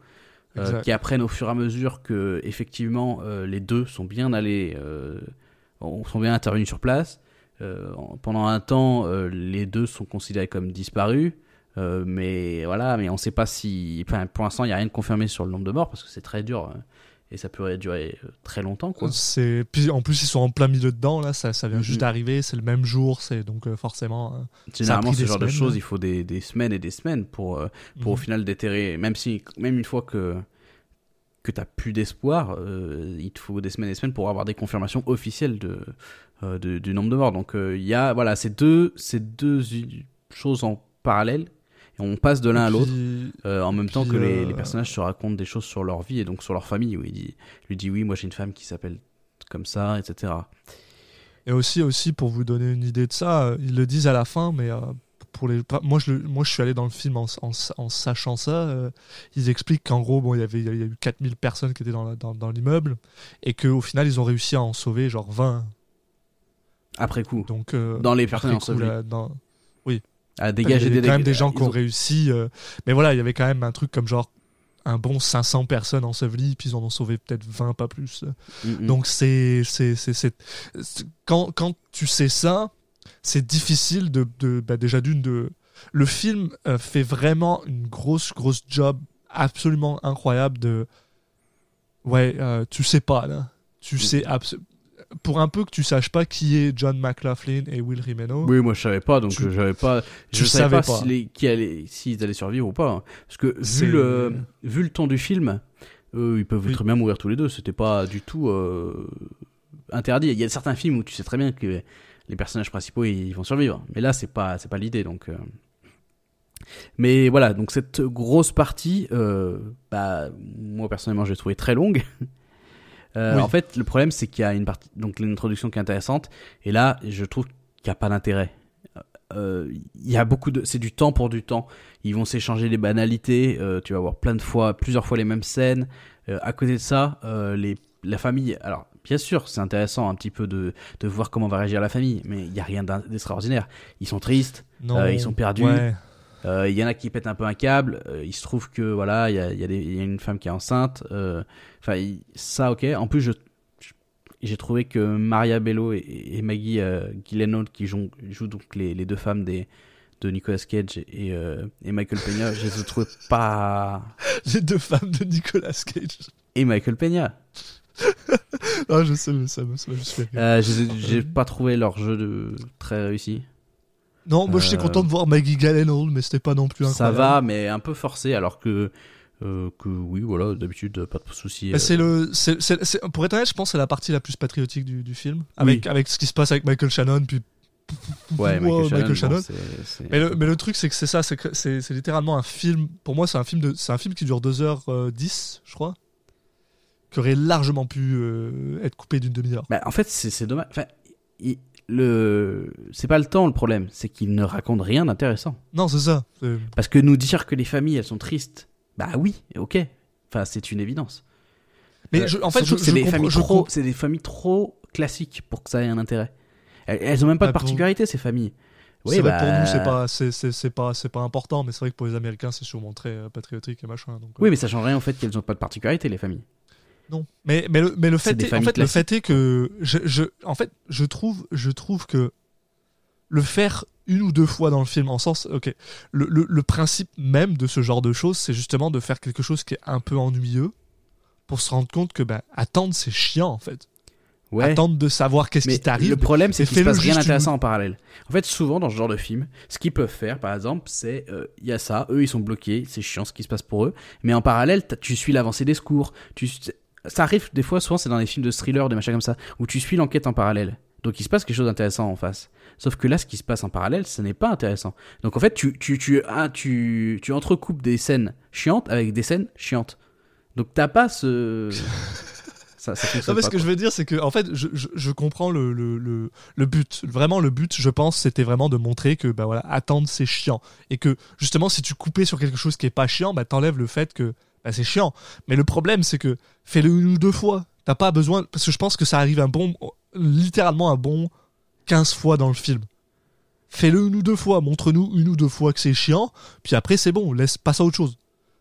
qui apprennent au fur et à mesure que effectivement les deux sont bien allés, sont bien intervenus sur place. En- pendant un temps, les deux sont considérés comme disparus. Euh, mais voilà, mais on sait pas si. Enfin, pour l'instant, il n'y a rien de confirmé sur le nombre de morts parce que c'est très dur euh, et ça pourrait durer euh, très longtemps. Quoi. C'est puis en plus ils sont en plein milieu dedans là, ça, ça vient juste d'arriver, c'est le même jour, c'est donc euh, forcément. Généralement, ce genre de choses, il faut des, des semaines et des semaines pour, euh, pour au mhm. final déterrer. Même si, même une fois que que t'as plus d'espoir, il te faut des semaines et des semaines pour avoir des confirmations officielles de, de- du nombre de morts. Donc il y a voilà ces deux ces deux choses en parallèle. On passe de l'un à l'autre. Euh, en même temps que les, euh, les personnages se racontent des choses sur leur vie et donc sur leur famille. Où il, dit, il lui dit oui, moi j'ai une femme qui s'appelle comme ça, etc. Et aussi, aussi, pour vous donner une idée de ça, euh, ils le disent à la fin, mais euh, pour les, moi, je, moi, je suis allé dans le film en, en- en sachant ça. euh, ils expliquent qu'en gros, bon, il y avait, il y a eu 4000 personnes qui étaient dans, la- dans, dans l'immeuble et qu'au final, ils ont réussi à en sauver genre 20. Après coup, Donc, euh, dans les personnes ensevelies. là, dans- à il y dégager avait des quand même des gens qui ont ont- réussi. euh, mais voilà, il y avait quand même un truc comme genre un bon 500 personnes ensevelies, puis ils en ont sauvé peut-être 20, pas plus. Mm, mm. Donc c'est c'est c'est c'est- c'est- quand quand tu sais ça, c'est difficile de, de bah, déjà d'une de le film euh, fait vraiment une grosse grosse job absolument incroyable de ouais euh, tu sais pas là tu Mm. sais abs- pour un peu que tu saches pas qui est John McLaughlin et Will Rimeno Oui, moi je savais pas, donc Tu- j'avais pas. Je tu savais savais pas, pas. si s'ils allaient survivre ou pas. hein. Parce que vu le, vu le ton du film, eux, ils peuvent Oui. très bien mourir tous les deux. C'était pas du tout euh, interdit. Il y a certains films où tu sais très bien que les personnages principaux ils vont survivre, mais là c'est pas, c'est pas l'idée. Donc, euh. mais voilà, donc cette grosse partie, euh, bah moi personnellement je l'ai trouvée très longue. Euh, Oui. En fait, le problème c'est qu'il y a une partie, donc l'introduction qui est intéressante, et là je trouve qu'il n'y a pas d'intérêt. Euh, Il y a beaucoup de, c'est du temps pour du temps. Ils vont s'échanger des banalités. euh, tu vas voir plein de fois, plusieurs fois les mêmes scènes. À côté de ça, les, la famille. Alors, bien sûr, c'est intéressant un petit peu de, de voir comment va réagir la famille, mais il y a rien d'in- d'extraordinaire. Ils sont tristes. non ils sont perdus. ouais. Euh, Il y en a qui pètent un peu un câble. euh, il se trouve que voilà, il y a, y, a y a une femme qui est enceinte. euh, Enfin, ça, ok. En plus, je je- j'ai trouvé que Maria Bello et, et Maggie euh, Gyllenhaal qui jouent, jouent donc les, les deux femmes des de Nicolas Cage et, euh, et Michael Peña, je les ai trouvées pas les deux femmes de Nicolas Cage et Michael Peña. ah je sais mais ça me ça fait rire. Euh, je j'ai pas trouvé leur jeu de très réussi. Non moi j'étais euh, content de voir Maggie Gyllenhaal mais c'était pas non plus Ça incroyable va, mais un peu forcé, alors que euh, que oui, voilà, d'habitude pas de soucis. Mais euh, c'est le, c'est, c'est- c'est- pour être honnête, je pense que c'est la partie la plus patriotique du, du film, avec, avec ce qui se passe avec Michael Shannon. Puis, Ouais, Michael, Michael Shannon. bon, mais, le, mais le truc, c'est que c'est ça, c'est, que c'est, c'est littéralement un film. Pour moi, c'est un film de, c'est un film qui dure 2h10, je crois, qui aurait largement pu euh, être coupé d'une demi-heure. Bah, en fait, c'est c'est dommage. Enfin, il- le... c'est pas le temps le problème, c'est qu'il ne raconte rien d'intéressant. Non, c'est ça. Parce que nous dire que les familles elles sont tristes, bah oui, ok. Enfin, c'est une évidence. Mais Euh, je- en fait, je, c'est des familles je trop, c'est des familles trop classiques pour que ça ait un intérêt. Elles, elles ont même pas de Ah, pour- particularité ces familles. Oui, c'est vrai bah, pour nous, c'est pas, c'est, c'est, pas, c'est pas important, mais c'est vrai que pour les Américains, c'est sûrement très euh, patriotique et machin. Donc, euh, Oui, mais ça change rien au fait qu'elles ont pas de particularité les familles. Non, mais, mais, le, mais le, fait est, en familles fait, le fait est que je, je, en fait, je trouve, je trouve que le faire une ou deux fois dans le film, en sens, ok, le, le, le principe même de ce genre de choses, c'est justement de faire quelque chose qui est un peu ennuyeux pour se rendre compte que ben, attendre c'est chiant en fait. Ouais. Attendre de savoir qu'est-ce qui t'arrive. le problème, c'est qu'il se passe rien d'intéressant en parallèle. En fait, souvent dans ce genre de film, ce qu'ils peuvent faire, par exemple, c'est euh, il y a ça, eux ils sont bloqués, c'est chiant ce qui se passe pour eux, mais en parallèle, tu suis l'avancée des secours. Tu, ça arrive des fois, souvent c'est dans les films de thriller, des machins comme ça, où tu suis l'enquête en parallèle. Donc il se passe quelque chose d'intéressant en face. Sauf que là, ce qui se passe en parallèle, ce n'est pas intéressant. Donc en fait, tu, tu, tu, ah, tu, tu entrecoupes des scènes chiantes avec des scènes chiantes. Donc t'as pas ce. ça, ça Non, mais ce que quoi. je veux dire, c'est que en fait, je, je, je comprends le, le, le, le but. Vraiment, le but, je pense, c'était vraiment de montrer que bah voilà, attendre c'est chiant et que justement, si tu coupais sur quelque chose qui est pas chiant, bah t'enlèves le fait que bah, c'est chiant. Mais le problème, c'est que fais-le une ou deux fois. T'as pas besoin parce que je pense que ça arrive un bon, littéralement un bon 15 fois dans le film. Fais-le une ou deux fois, montre-nous une ou deux fois que c'est chiant, puis après c'est bon, laisse passe à autre chose.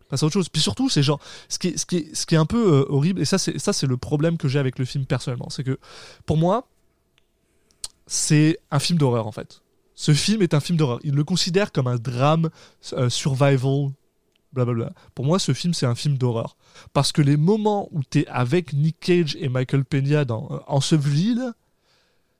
Passe à autre chose. Puis surtout, c'est genre ce qui est, ce qui ce qui est un peu euh, horrible et ça c'est ça c'est le problème que j'ai avec le film personnellement, c'est que pour moi c'est un film d'horreur en fait. Ce film est un film d'horreur. Il le considère comme un drame euh, survival blablabla. Pour moi, ce film, c'est un film d'horreur. Parce que les moments où t'es avec Nick Cage et Michael Peña dans euh, Enseveli,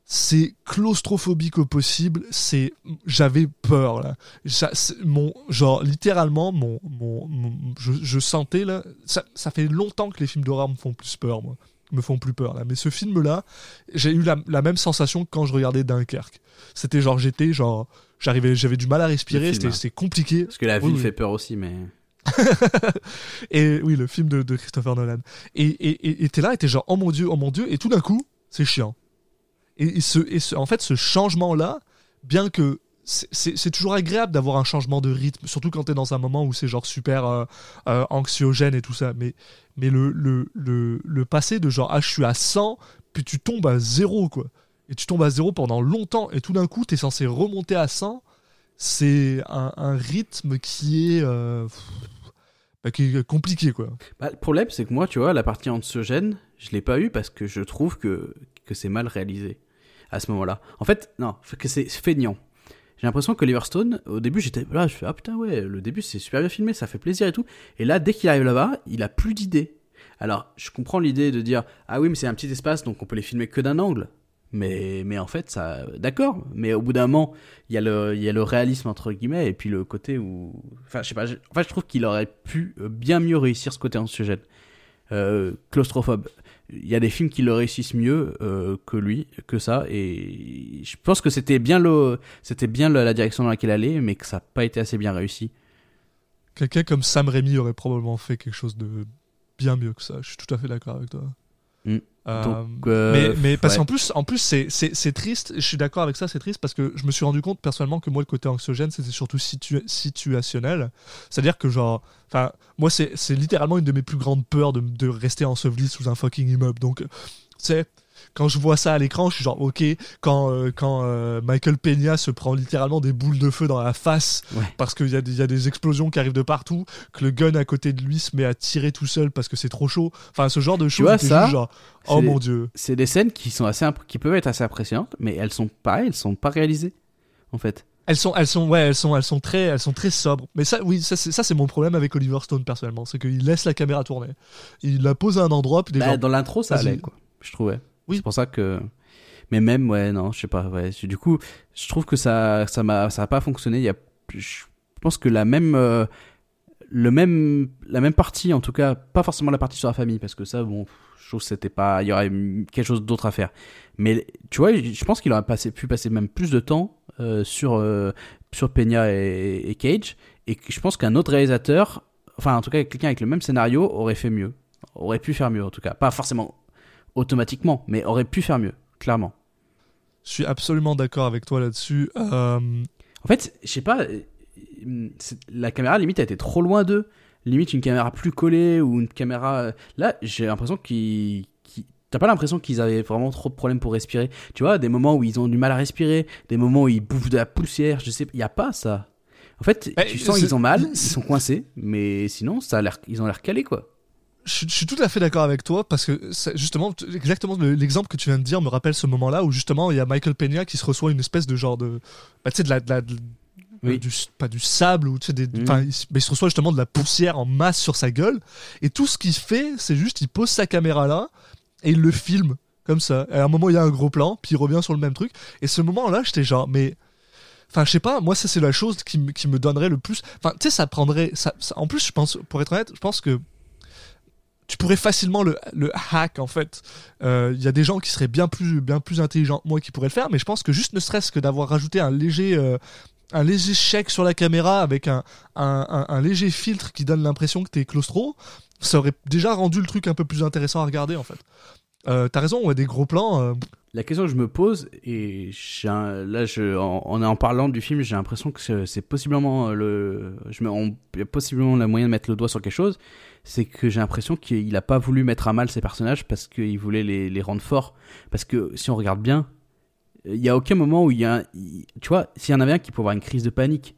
c'est claustrophobique au possible. C'est, j'avais peur là. Ça, mon, genre littéralement, mon, mon, mon- je, je sentais là. Ça, ça fait longtemps que les films d'horreur me font plus peur, moi, me font plus peur là. Mais ce film là, j'ai eu la, la même sensation que quand je regardais Dunkerque. C'était genre, j'étais genre, J'arrivais, j'avais du mal à respirer, c'était hein. compliqué. Parce que la ville oui. fait peur aussi, mais. Et oui, le film de, Christopher Nolan. Et t'es là, et t'es genre, oh mon dieu, oh mon dieu, et tout d'un coup, c'est chiant. Et, en fait, ce changement-là, bien que c'est- toujours agréable d'avoir un changement de rythme, surtout quand t'es dans un moment où c'est genre super euh, euh, anxiogène et tout ça. Mais, le, passé de genre, ah, je suis à 100, puis tu tombes à zéro, quoi. Et tu tombes à zéro pendant longtemps, et tout d'un coup, t'es censé remonter à 100. C'est un, rythme qui est, euh, bah, qui est compliqué, quoi. Bah, le problème, c'est que moi, tu vois, la partie anxiogène, je l'ai pas eu parce que je trouve que, que c'est mal réalisé à ce moment-là. En fait, non, que c'est feignant. J'ai l'impression que Oliver Stone, au début, j'étais là, je fais ah putain ouais, le début c'est super bien filmé, ça fait plaisir et tout. Et là, dès qu'il arrive là-bas, il a plus d'idées. Alors, je comprends l'idée de dire ah oui, mais c'est un petit espace, donc on peut les filmer que d'un angle. Mais, mais en fait, ça, d'accord. Mais au bout d'un moment, il y a le, y a le réalisme entre guillemets et puis le côté où, enfin, je sais pas. je- En fait, je trouve qu'il aurait pu euh, bien mieux réussir ce côté anxiogène, euh, claustrophobe. Il y a des films qui le réussissent mieux euh, que lui, que ça. Et je pense que c'était bien le, c'était bien la direction dans laquelle aller, mais que ça n'a pas été assez bien réussi. Quelqu'un comme Sam Raimi aurait probablement fait quelque chose de bien mieux que ça. Je suis tout à fait d'accord avec toi. Euh, Donc, euh, mais, mais parce ouais. qu'en plus, en plus c'est, c'est, c'est triste. Je suis d'accord avec ça, c'est triste parce que je me suis rendu compte personnellement que moi, le côté anxiogène, c'était surtout situ- situationnel. C'est-à-dire que, genre, enfin, moi, c'est, c'est littéralement une de mes plus grandes peurs de, de rester enseveli sous un fucking immeuble. Donc, c'est. Quand je vois ça à l'écran, je suis genre, ok, quand, euh, quand euh, Michael Peña se prend littéralement des boules de feu dans la face Ouais. parce qu'il y, a des- il y a des explosions qui arrivent de partout, que le gun à côté de lui se met à tirer tout seul parce que c'est trop chaud. Enfin, ce genre de choses, vois, ça, juste genre, oh mon dieu. c'est des scènes qui sont assez, qui peuvent être assez impressionnantes, mais elles sont pareilles, elles sont pas réalisées, en fait. Elles sont, elles sont, ouais, elles sont, elles sont très, elles sont très sobres. Mais ça, oui, ça, c'est, mon problème avec Oliver Stone personnellement, c'est qu'il laisse la caméra tourner. Il la pose à un endroit, puis des Bah, gens, dans l'intro, ça allait, quoi. Je trouvais. Oui. C'est pour ça que. Mais même, ouais, non, je sais pas. Ouais. Du coup, je trouve que ça, ça m'a, ça a pas fonctionné. Il y a, je pense que la même, euh, le même, la même partie, en tout cas, pas forcément la partie sur la famille, parce que ça, bon, je trouve que c'était pas, il y aurait quelque chose d'autre à faire. Mais tu vois, je pense qu'il aurait passé, pu passer même plus de temps euh, sur, euh, sur Peña et, et Cage, et je pense qu'un autre réalisateur, enfin, en tout cas, quelqu'un avec le même scénario aurait fait mieux, aurait pu faire mieux, en tout cas, pas forcément automatiquement, mais aurait pu faire mieux, clairement. je suis absolument d'accord avec toi là-dessus. Euh, En fait, je sais pas, euh, la caméra limite a été trop loin d'eux. Limite une caméra plus collée ou une caméra. Là, j'ai l'impression qu'ils. T'as pas l'impression qu'ils avaient vraiment trop de problèmes pour respirer. Tu vois, des moments où ils ont du mal à respirer, des moments où ils bouffent de la poussière, je sais, il y a pas ça. En fait, Eh, tu sens qu'ils ont mal, ils sont coincés, mais sinon, ça a l'air, ils ont l'air calés quoi. Je, je suis tout à fait d'accord avec toi parce que justement, exactement le- l'exemple que tu viens de dire me rappelle ce moment-là où justement il y a Michael Peña qui se reçoit une espèce de genre de, bah, tu sais, de la, de la- de- Oui. du, pas du sable ou tu sais, des, enfin, il, se- mais il se reçoit justement de la poussière en masse sur sa gueule et tout ce qu'il fait, c'est juste il pose sa caméra là et il le filme comme ça. Et à un moment il y a un gros plan, puis il revient sur le même truc et ce moment-là, j'étais genre mais Enfin, je sais pas, moi, ça, c'est la chose qui, me- qui me donnerait le plus. Enfin, tu sais, ça prendrait. Ça, ça- en plus, je pense, pour être honnête, je pense que tu pourrais facilement le, le hack, en fait. Euh, Il y a des gens qui seraient bien plus, bien plus intelligents que moi qui pourraient le faire, mais je pense que juste ne serait-ce que d'avoir rajouté un léger. euh, un léger chèque sur la caméra avec un, un, un- léger filtre qui donne l'impression que t'es claustro, ça aurait déjà rendu le truc un peu plus intéressant à regarder en fait. Euh, T'as raison, ouais, des gros plans. euh, La question que je me pose, et là, je, en, en, parlant du film, j'ai l'impression que c'est- possiblement le, je on, a possiblement le moyen de mettre le doigt sur quelque chose, c'est que j'ai l'impression qu'il a pas voulu mettre à mal ses personnages parce qu'il voulait les, les rendre forts. Parce que si on regarde bien, il y a aucun moment où il y a, un- tu vois, s'il y en avait un qui peut avoir une crise de panique,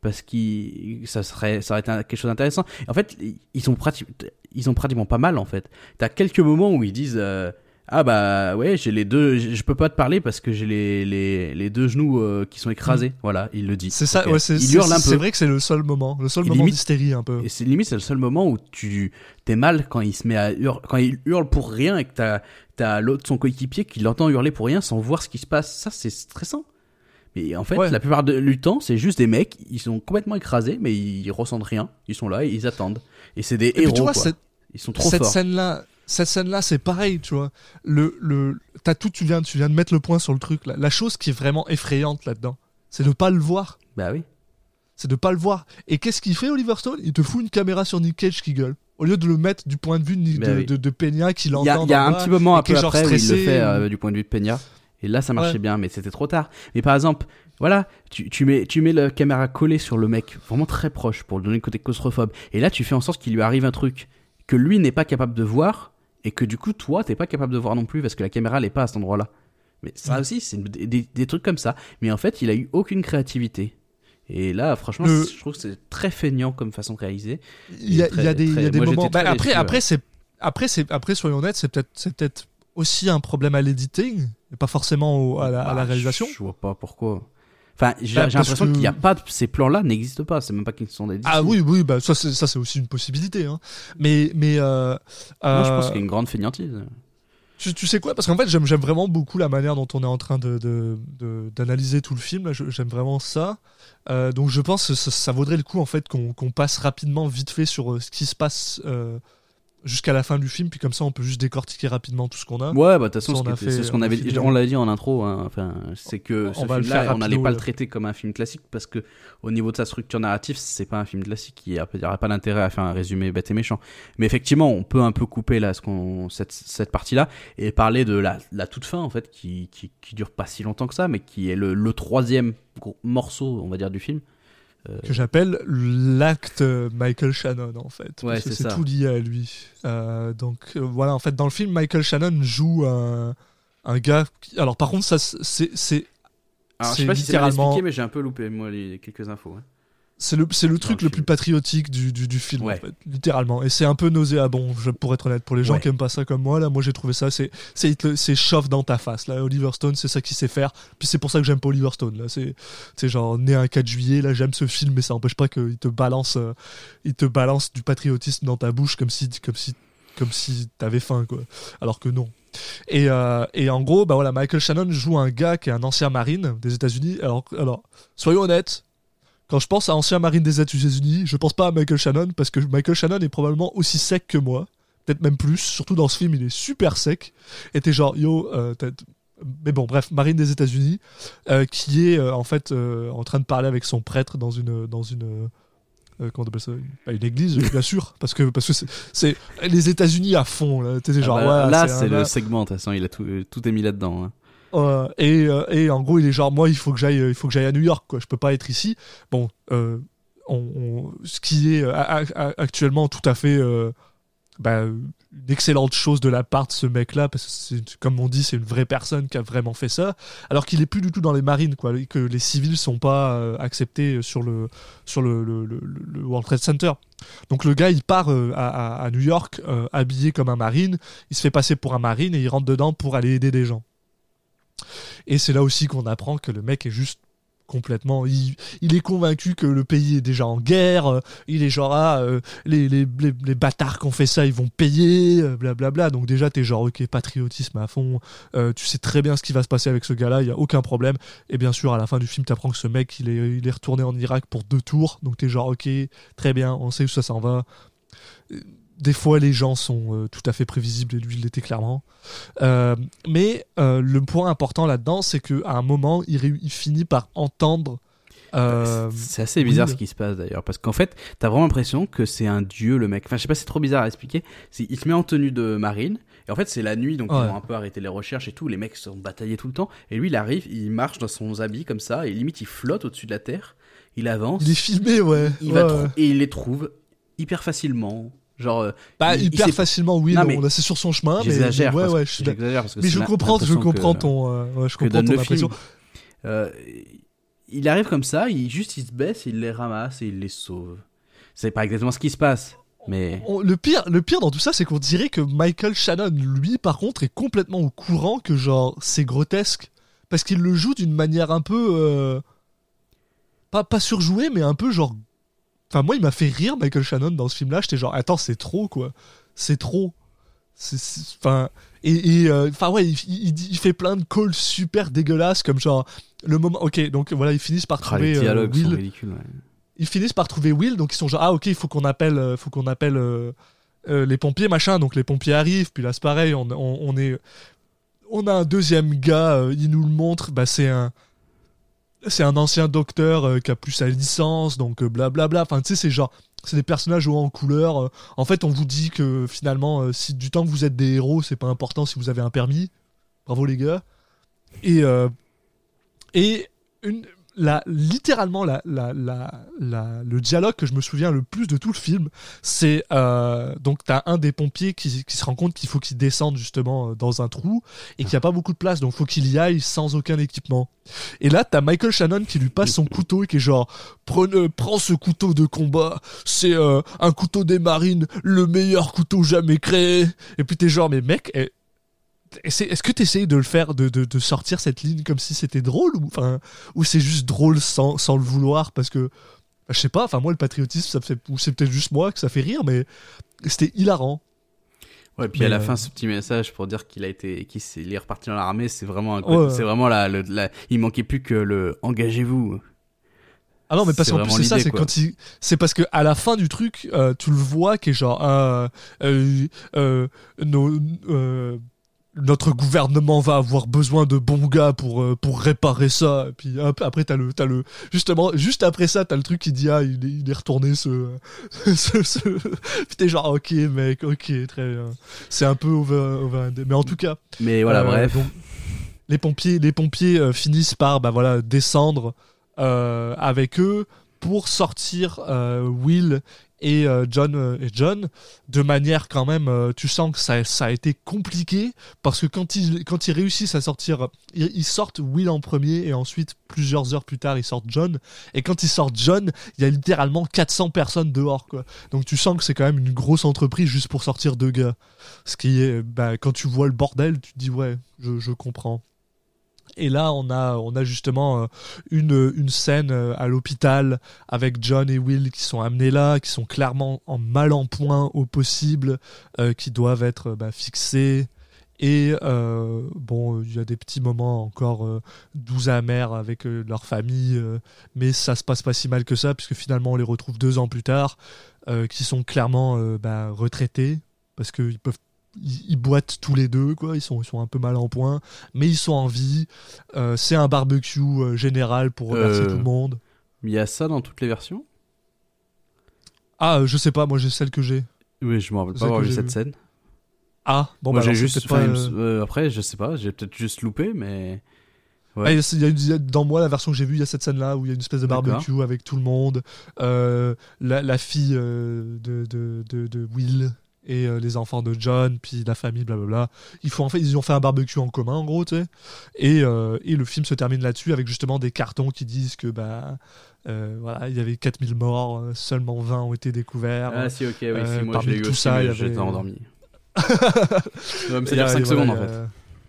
parce que ça serait, ça aurait été quelque chose d'intéressant. En fait, ils pratiquement, ils ont pratiquement pas mal en fait. T'as quelques moments où ils disent. euh, ah bah ouais, j'ai les deux, je peux pas te parler parce que j'ai les, les, les deux genoux euh, qui sont écrasés. Voilà, il le dit. C'est ça, ouais, c'est il c'est- hurle un c'est peu. vrai que c'est le seul moment, le seul Et moment d'hystérie un peu. Et c'est limite c'est le seul moment où tu t'es mal quand il se met à hurler, quand il hurle pour rien et que t'as t'as l'autre son coéquipier qui l'entend hurler pour rien sans voir ce qui se passe. Ça c'est stressant. Mais en fait, Ouais. la plupart de- du temps, c'est juste des mecs, ils sont complètement écrasés, mais ils ressentent rien. Ils sont là et ils attendent. Et c'est des Et héros. tu vois, quoi. cette, Ils sont trop cette forts. scène-là, cette scène-là, c'est pareil, tu vois. Le, le, t'as tout, tu viens, tu viens de mettre le point sur le truc. là. La chose qui est vraiment effrayante là-dedans, C'est de pas le voir. Bah oui. C'est de pas le voir. Et qu'est-ce qu'il fait, Oliver Stone? Il te fout une caméra sur Nick Cage qui gueule. Au lieu de le mettre du point de vue de, Bah oui. de- de Peña qui Il y a, l'entend. il y a un petit moment un peu après où il le fait euh, du point de vue de Peña. Et là, ça marchait Ouais. bien, mais c'était trop tard. Mais par exemple, voilà, tu, tu mets, tu mets la caméra collée sur le mec, vraiment très proche, pour lui donner le côté claustrophobe. Et là, tu fais en sorte qu'il lui arrive un truc que lui n'est pas capable de voir, et que du coup, toi, t'es pas capable de voir non plus, parce que la caméra, elle est pas à cet endroit-là. Mais ça Ouais. aussi, c'est des, des- des trucs comme ça. Mais en fait, il a eu aucune créativité. Et là, franchement, je trouve que c'est très feignant comme façon de réaliser. Il y a, très- il y a des, il y a très- des moi, j'étais moments. Bah, après, déçu, après, ouais. c'est, après, c'est, après, soyons honnêtes, c'est peut-être, c'est peut-être aussi un problème à l'editing, et pas forcément au- à, la, à la Bah, réalisation. Je vois pas pourquoi. Enfin, j'ai Bah, l'impression que- qu'il n'y a pas ces plans-là n'existent pas. C'est même pas qu'ils sont des. Ah oui, oui, bah ça, c'est, aussi une possibilité. Hein. Mais, mais, euh, Moi, je euh, pense qu'il y a une grande fainéantise. Tu, tu sais quoi? Parce qu'en fait, j'aime, vraiment beaucoup la manière dont on est en train de, de- de- d'analyser tout le film. J'aime vraiment ça. Euh, donc, je pense que ça, ça vaudrait le coup en fait qu'on, qu'on passe rapidement, vite fait, sur euh, ce qui se passe euh, jusqu'à la fin du film. Puis comme ça, on peut juste décortiquer rapidement tout ce qu'on a. Ouais, bah de toute façon, on c'est ce qu'on on avait, on l'avait dit en intro. hein, Enfin, c'est que On ce film-là, faire on n'allait pas le traiter comme un film classique parce que au niveau de sa structure narrative, c'est pas un film classique. Il n'y aurait pas d'intérêt à faire un résumé bête et méchant. Mais effectivement, on peut un peu couper là ce qu'on cette, cette partie-là et parler de la, la toute fin en fait, qui, qui qui dure pas si longtemps que ça, mais qui est le, le troisième morceau, on va dire, du film. Euh, que j'appelle l'acte Michael Shannon en fait. Ouais, Parce que c'est tout lié à lui. Euh, donc euh, voilà, en fait, dans le film, Michael Shannon joue un, un gars. Qui... Alors par contre, ça c'est c'est Alors, je c'est sais pas si c'est expliqué, mais j'ai un peu loupé moi les quelques infos. hein. C'est le c'est le truc le plus patriotique du, du, du film Ouais. en fait, littéralement. Et c'est un peu nauséabond, je pour être honnête. Pour les gens Ouais. qui aiment pas ça comme moi, là, moi j'ai trouvé ça, c'est c'est c'est chauffe dans ta face. Là, Oliver Stone, c'est ça qu'il sait faire. Puis c'est pour ça que j'aime pas Oliver Stone. Là, c'est c'est genre né un 4 juillet. Là, j'aime ce film, mais ça empêche pas qu'il te balance euh, il te balance du patriotisme dans ta bouche comme si comme si comme si t'avais faim quoi. Alors que non. Et, euh, et en gros, bah voilà, Michael Shannon joue un gars qui est un ancien marine des États-Unis. Alors, alors, soyons honnêtes, quand je pense à ancien marine des États-Unis, je pense pas à Michael Shannon parce que Michael Shannon est probablement aussi sec que moi, peut-être même plus. Surtout dans ce film, il est super sec. Et t'es genre, yo, euh, mais bon, bref, marine des États-Unis, euh, qui est euh, en fait euh, en train de parler avec son prêtre dans une dans une euh, comment on appelle ça Bah, une église bien sûr parce que parce que c'est- les États-Unis à fond là Ah bah, ouais, là, c'est le segment. De toute façon, il a tout, tout est mis là-dedans. hein. Euh, et, euh, et en gros, il est genre, moi, il faut que j'aille, il faut que j'aille à New York, quoi. Je peux pas être ici. Bon, euh, on, on- ce qui est euh, actuellement tout à fait euh, bah, une excellente chose de la part de ce mec-là, parce que comme on dit, c'est une vraie personne qui a vraiment fait ça, alors qu'il est plus du tout dans les marines, quoi, que les civils sont pas euh, acceptés sur le sur le, le- le- World Trade Center. Donc le gars, il part euh, à, New York euh, habillé comme un marine, il se fait passer pour un marine et il rentre dedans pour aller aider des gens. Et c'est là aussi qu'on apprend que le mec est juste complètement. Il, est convaincu que le pays est déjà en guerre. euh, Il est genre, ah, euh, les, bâtards qui ont fait ça, ils vont payer, euh, blablabla. Donc déjà, t'es genre, ok, patriotisme à fond. tu sais très bien ce qui va se passer avec ce gars-là, il y a aucun problème. Et bien sûr, à la fin du film, t'apprends que ce mec, il est, il est retourné en Irak pour deux tours. Donc t'es genre, ok, très bien, on sait où ça s'en va. Des fois, les gens sont euh, tout à fait prévisibles et lui, il l'était clairement. Euh, mais euh, le point important là-dedans, c'est qu'à un moment, il, finit par entendre. euh, C'est assez bizarre oui. ce qui se passe d'ailleurs, parce qu'en fait, t'as vraiment l'impression que c'est un dieu le mec. Enfin, je sais pas, c'est trop bizarre à expliquer. Il se met en tenue de marine, et en fait, c'est la nuit, donc Ouais. ils ont un peu arrêté les recherches et tout. Les mecs sont bataillés tout le temps, et lui, il arrive, il marche dans son habit comme ça, et limite, il flotte au-dessus de la terre. Il avance, il est filmé, ouais. il Ouais, va et il les trouve hyper facilement. Genre, Bah, il- hyper facilement, oui. Non, mais c'est sur son chemin. Mais, j'exagère, mais ouais, ouais, je parce que Mais je comprends, je comprends que- ton, euh, ouais, je comprends ton impression. Euh, il arrive comme ça, il juste il se baisse, il les ramasse et il les sauve. C'est pas exactement ce qui se passe, mais On- le pire, le pire dans tout ça, c'est qu'on dirait que Michael Shannon, lui, par contre, est complètement au courant que genre c'est grotesque parce qu'il le joue d'une manière un peu euh, pas pas surjouée, mais un peu genre. Enfin, moi, il m'a fait rire Michael Shannon dans ce film-là. J'étais genre, attends, c'est trop quoi, c'est trop. Enfin, et et, euh, enfin ouais, il, il, il fait plein de calls super dégueulasses comme genre le moment. Ok, donc voilà, ils finissent par Ah, les trouver euh, sont Will ridicules. ouais. ils finissent par trouver Will, donc ils sont genre ah ok il faut qu'on appelle, euh, faut qu'on appelle les pompiers machin, donc les pompiers arrivent, puis là c'est pareil, on, on, on est, on a un deuxième gars, euh, il nous le montre, bah c'est un, c'est un ancien docteur euh, qui a plus sa licence, donc euh, blablabla. Enfin, tu sais, c'est genre, c'est des personnages en couleur. euh. En fait, on vous dit que finalement, si du temps que vous êtes des héros, c'est pas important si vous avez un permis. Bravo les gars. Et et une, la, littéralement la, la, la, le dialogue que je me souviens le plus de tout le film, c'est euh, donc t'as un des pompiers qui, se rend compte qu'il faut qu'il descende justement euh, dans un trou et qu'il n'y a pas beaucoup de place, donc faut qu'il y aille sans aucun équipement. Et là t'as Michael Shannon qui lui passe son couteau et qui est genre prenez, prends ce couteau de combat, c'est euh, un couteau des marines, le meilleur couteau jamais créé. Et puis t'es genre mais mec, eh, est-ce que tu essayes de le faire, de, de, de sortir cette ligne comme si c'était drôle ou, ou c'est juste drôle sans, sans le vouloir parce que, bah, je sais pas, enfin moi le patriotisme, ça me fait, ou c'est peut-être juste moi que ça fait rire, mais c'était hilarant. Ouais, puis Mais, à la euh, fin, ce petit message pour dire qu'il a été, qu'il est reparti dans l'armée, c'est vraiment, Ouais, c'est vraiment la, le- la- il manquait plus que le engagez-vous. Ah non, mais parce qu'en plus c'est ça, c'est quoi. quand il, c'est parce que à la fin du truc, euh, tu le vois qui est genre, euh, euh, euh, nos, notre gouvernement va avoir besoin de bons gars pour euh, pour réparer ça. Et puis hop, après t'as le t'as le justement juste après ça t'as le truc qui dit ah il est, il est retourné ce ce, ce... Puis t'es genre ok mec ok très bien. C'est un peu over, over mais en tout cas Mais voilà, euh, bref. donc, les pompiers, les pompiers euh, finissent par bah, voilà, descendre avec eux pour sortir Will et euh, John euh, et John de manière quand même euh, tu sens que ça, ça a été compliqué parce que quand ils quand ils réussissent à sortir ils, sortent Will en premier et ensuite plusieurs heures plus tard ils sortent John. Et quand ils sortent John il y a littéralement 400 personnes dehors quoi. Donc tu sens que c'est quand même une grosse entreprise juste pour sortir deux gars. Ce qui est bah, quand tu vois le bordel tu te dis ouais je, je comprends et là, on a, on justement euh, une, scène euh, à l'hôpital avec John et Will qui sont amenés là, qui sont clairement en mal en point au possible, euh, qui doivent être bah, fixés. Et bon, il y a des petits moments encore euh, doux amers avec leur famille, mais ça se passe pas si mal que ça, puisque finalement on les retrouve deux ans plus tard, qui sont clairement bah, retraités, parce qu'ils peuvent ils, ils boitent tous les deux, quoi. Ils sont, ils sont un peu mal en point, mais ils sont en vie. Euh, c'est un barbecue euh, général pour remercier Euh. tout le monde. Il y a ça dans toutes les versions? Ah, je sais pas, moi j'ai celle que j'ai. Oui, je me rappelle pas avoir vu cette scène. Ah, bon, Moi, bah, j'ai juste, pas, après, je sais pas, j'ai peut-être juste loupé, mais. Ouais. y a- y a dans moi, la version que j'ai vue, il y a cette scène-là où il y a une espèce de barbecue avec tout le monde. Euh, la, la fille euh, de, de, de, de Will et euh, les enfants de John, puis la famille, blablabla. Ils, font, en fait, ils ont fait un barbecue en commun, en gros, tu sais. Et, euh, et le film se termine là-dessus avec justement des cartons qui disent que, bah, euh, voilà, il y avait 4000 morts, seulement 20 ont été découverts. Ah, si, ok, oui, si, moi, je parmi l'ai eu tout aussi, ça, il y j'étais avait- endormi. Euh, 5 et secondes, en fait.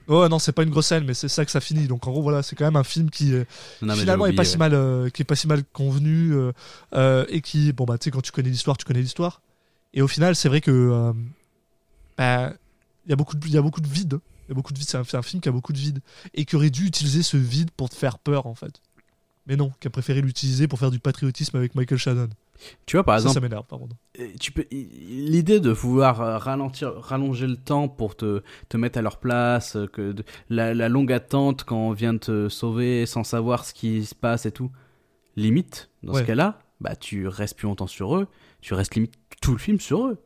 Ouais, non, c'est pas une grosse scène, mais c'est ça que ça finit. Donc en gros, voilà, c'est quand même un film qui, Non, finalement j'ai est pas oublié, si mal euh, qui est pas si mal convenu euh, euh, et qui bon bah tu sais quand tu connais l'histoire tu connais l'histoire et au final c'est vrai que euh, bah, il y a beaucoup de il y a beaucoup de vide. Il y a beaucoup de vide. C'est un, film qui a beaucoup de vide. Et qui aurait dû utiliser ce vide pour te faire peur en fait. Mais non qui a préféré l'utiliser pour faire du patriotisme avec Michael Shannon. Tu vois, par ça ça exemple, m'énerve par contre Euh, tu peux l'idée de vouloir euh, ralentir rallonger le temps pour te, te mettre à leur place que de- la, la longue attente quand on vient de te sauver sans savoir ce qui se passe et tout limite dans Ouais. ce cas-là bah tu restes plus longtemps sur eux tu restes limite tout le film sur eux.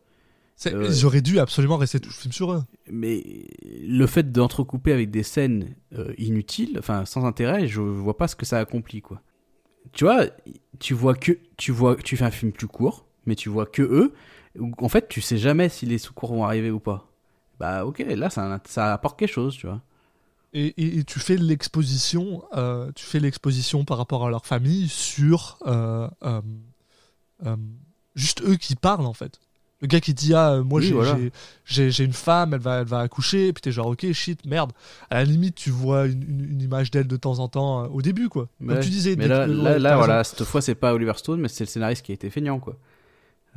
Euh, auraient dû absolument rester tout le film sur eux. Mais le fait d'entrecouper avec des scènes euh, inutiles enfin sans intérêt je vois pas ce que ça accomplit quoi. Tu vois tu vois que tu vois tu fais un film plus court mais tu vois que eux en fait tu sais jamais si les secours vont arriver ou pas. Bah ok là ça, ça apporte quelque chose tu vois et, et- et tu fais l'exposition, euh, tu fais l'exposition par rapport à leur famille sur euh, euh, juste eux qui parlent en fait. Le gars qui dit ah moi Oui, j'ai voilà. une femme, elle va elle va accoucher, et puis t'es genre ok shit merde. À la limite tu vois une, une- une image d'elle de temps en temps au début quoi. Comme Ouais. tu disais. mais là, voilà cette fois c'est pas Oliver Stone mais c'est le scénariste qui a été feignant quoi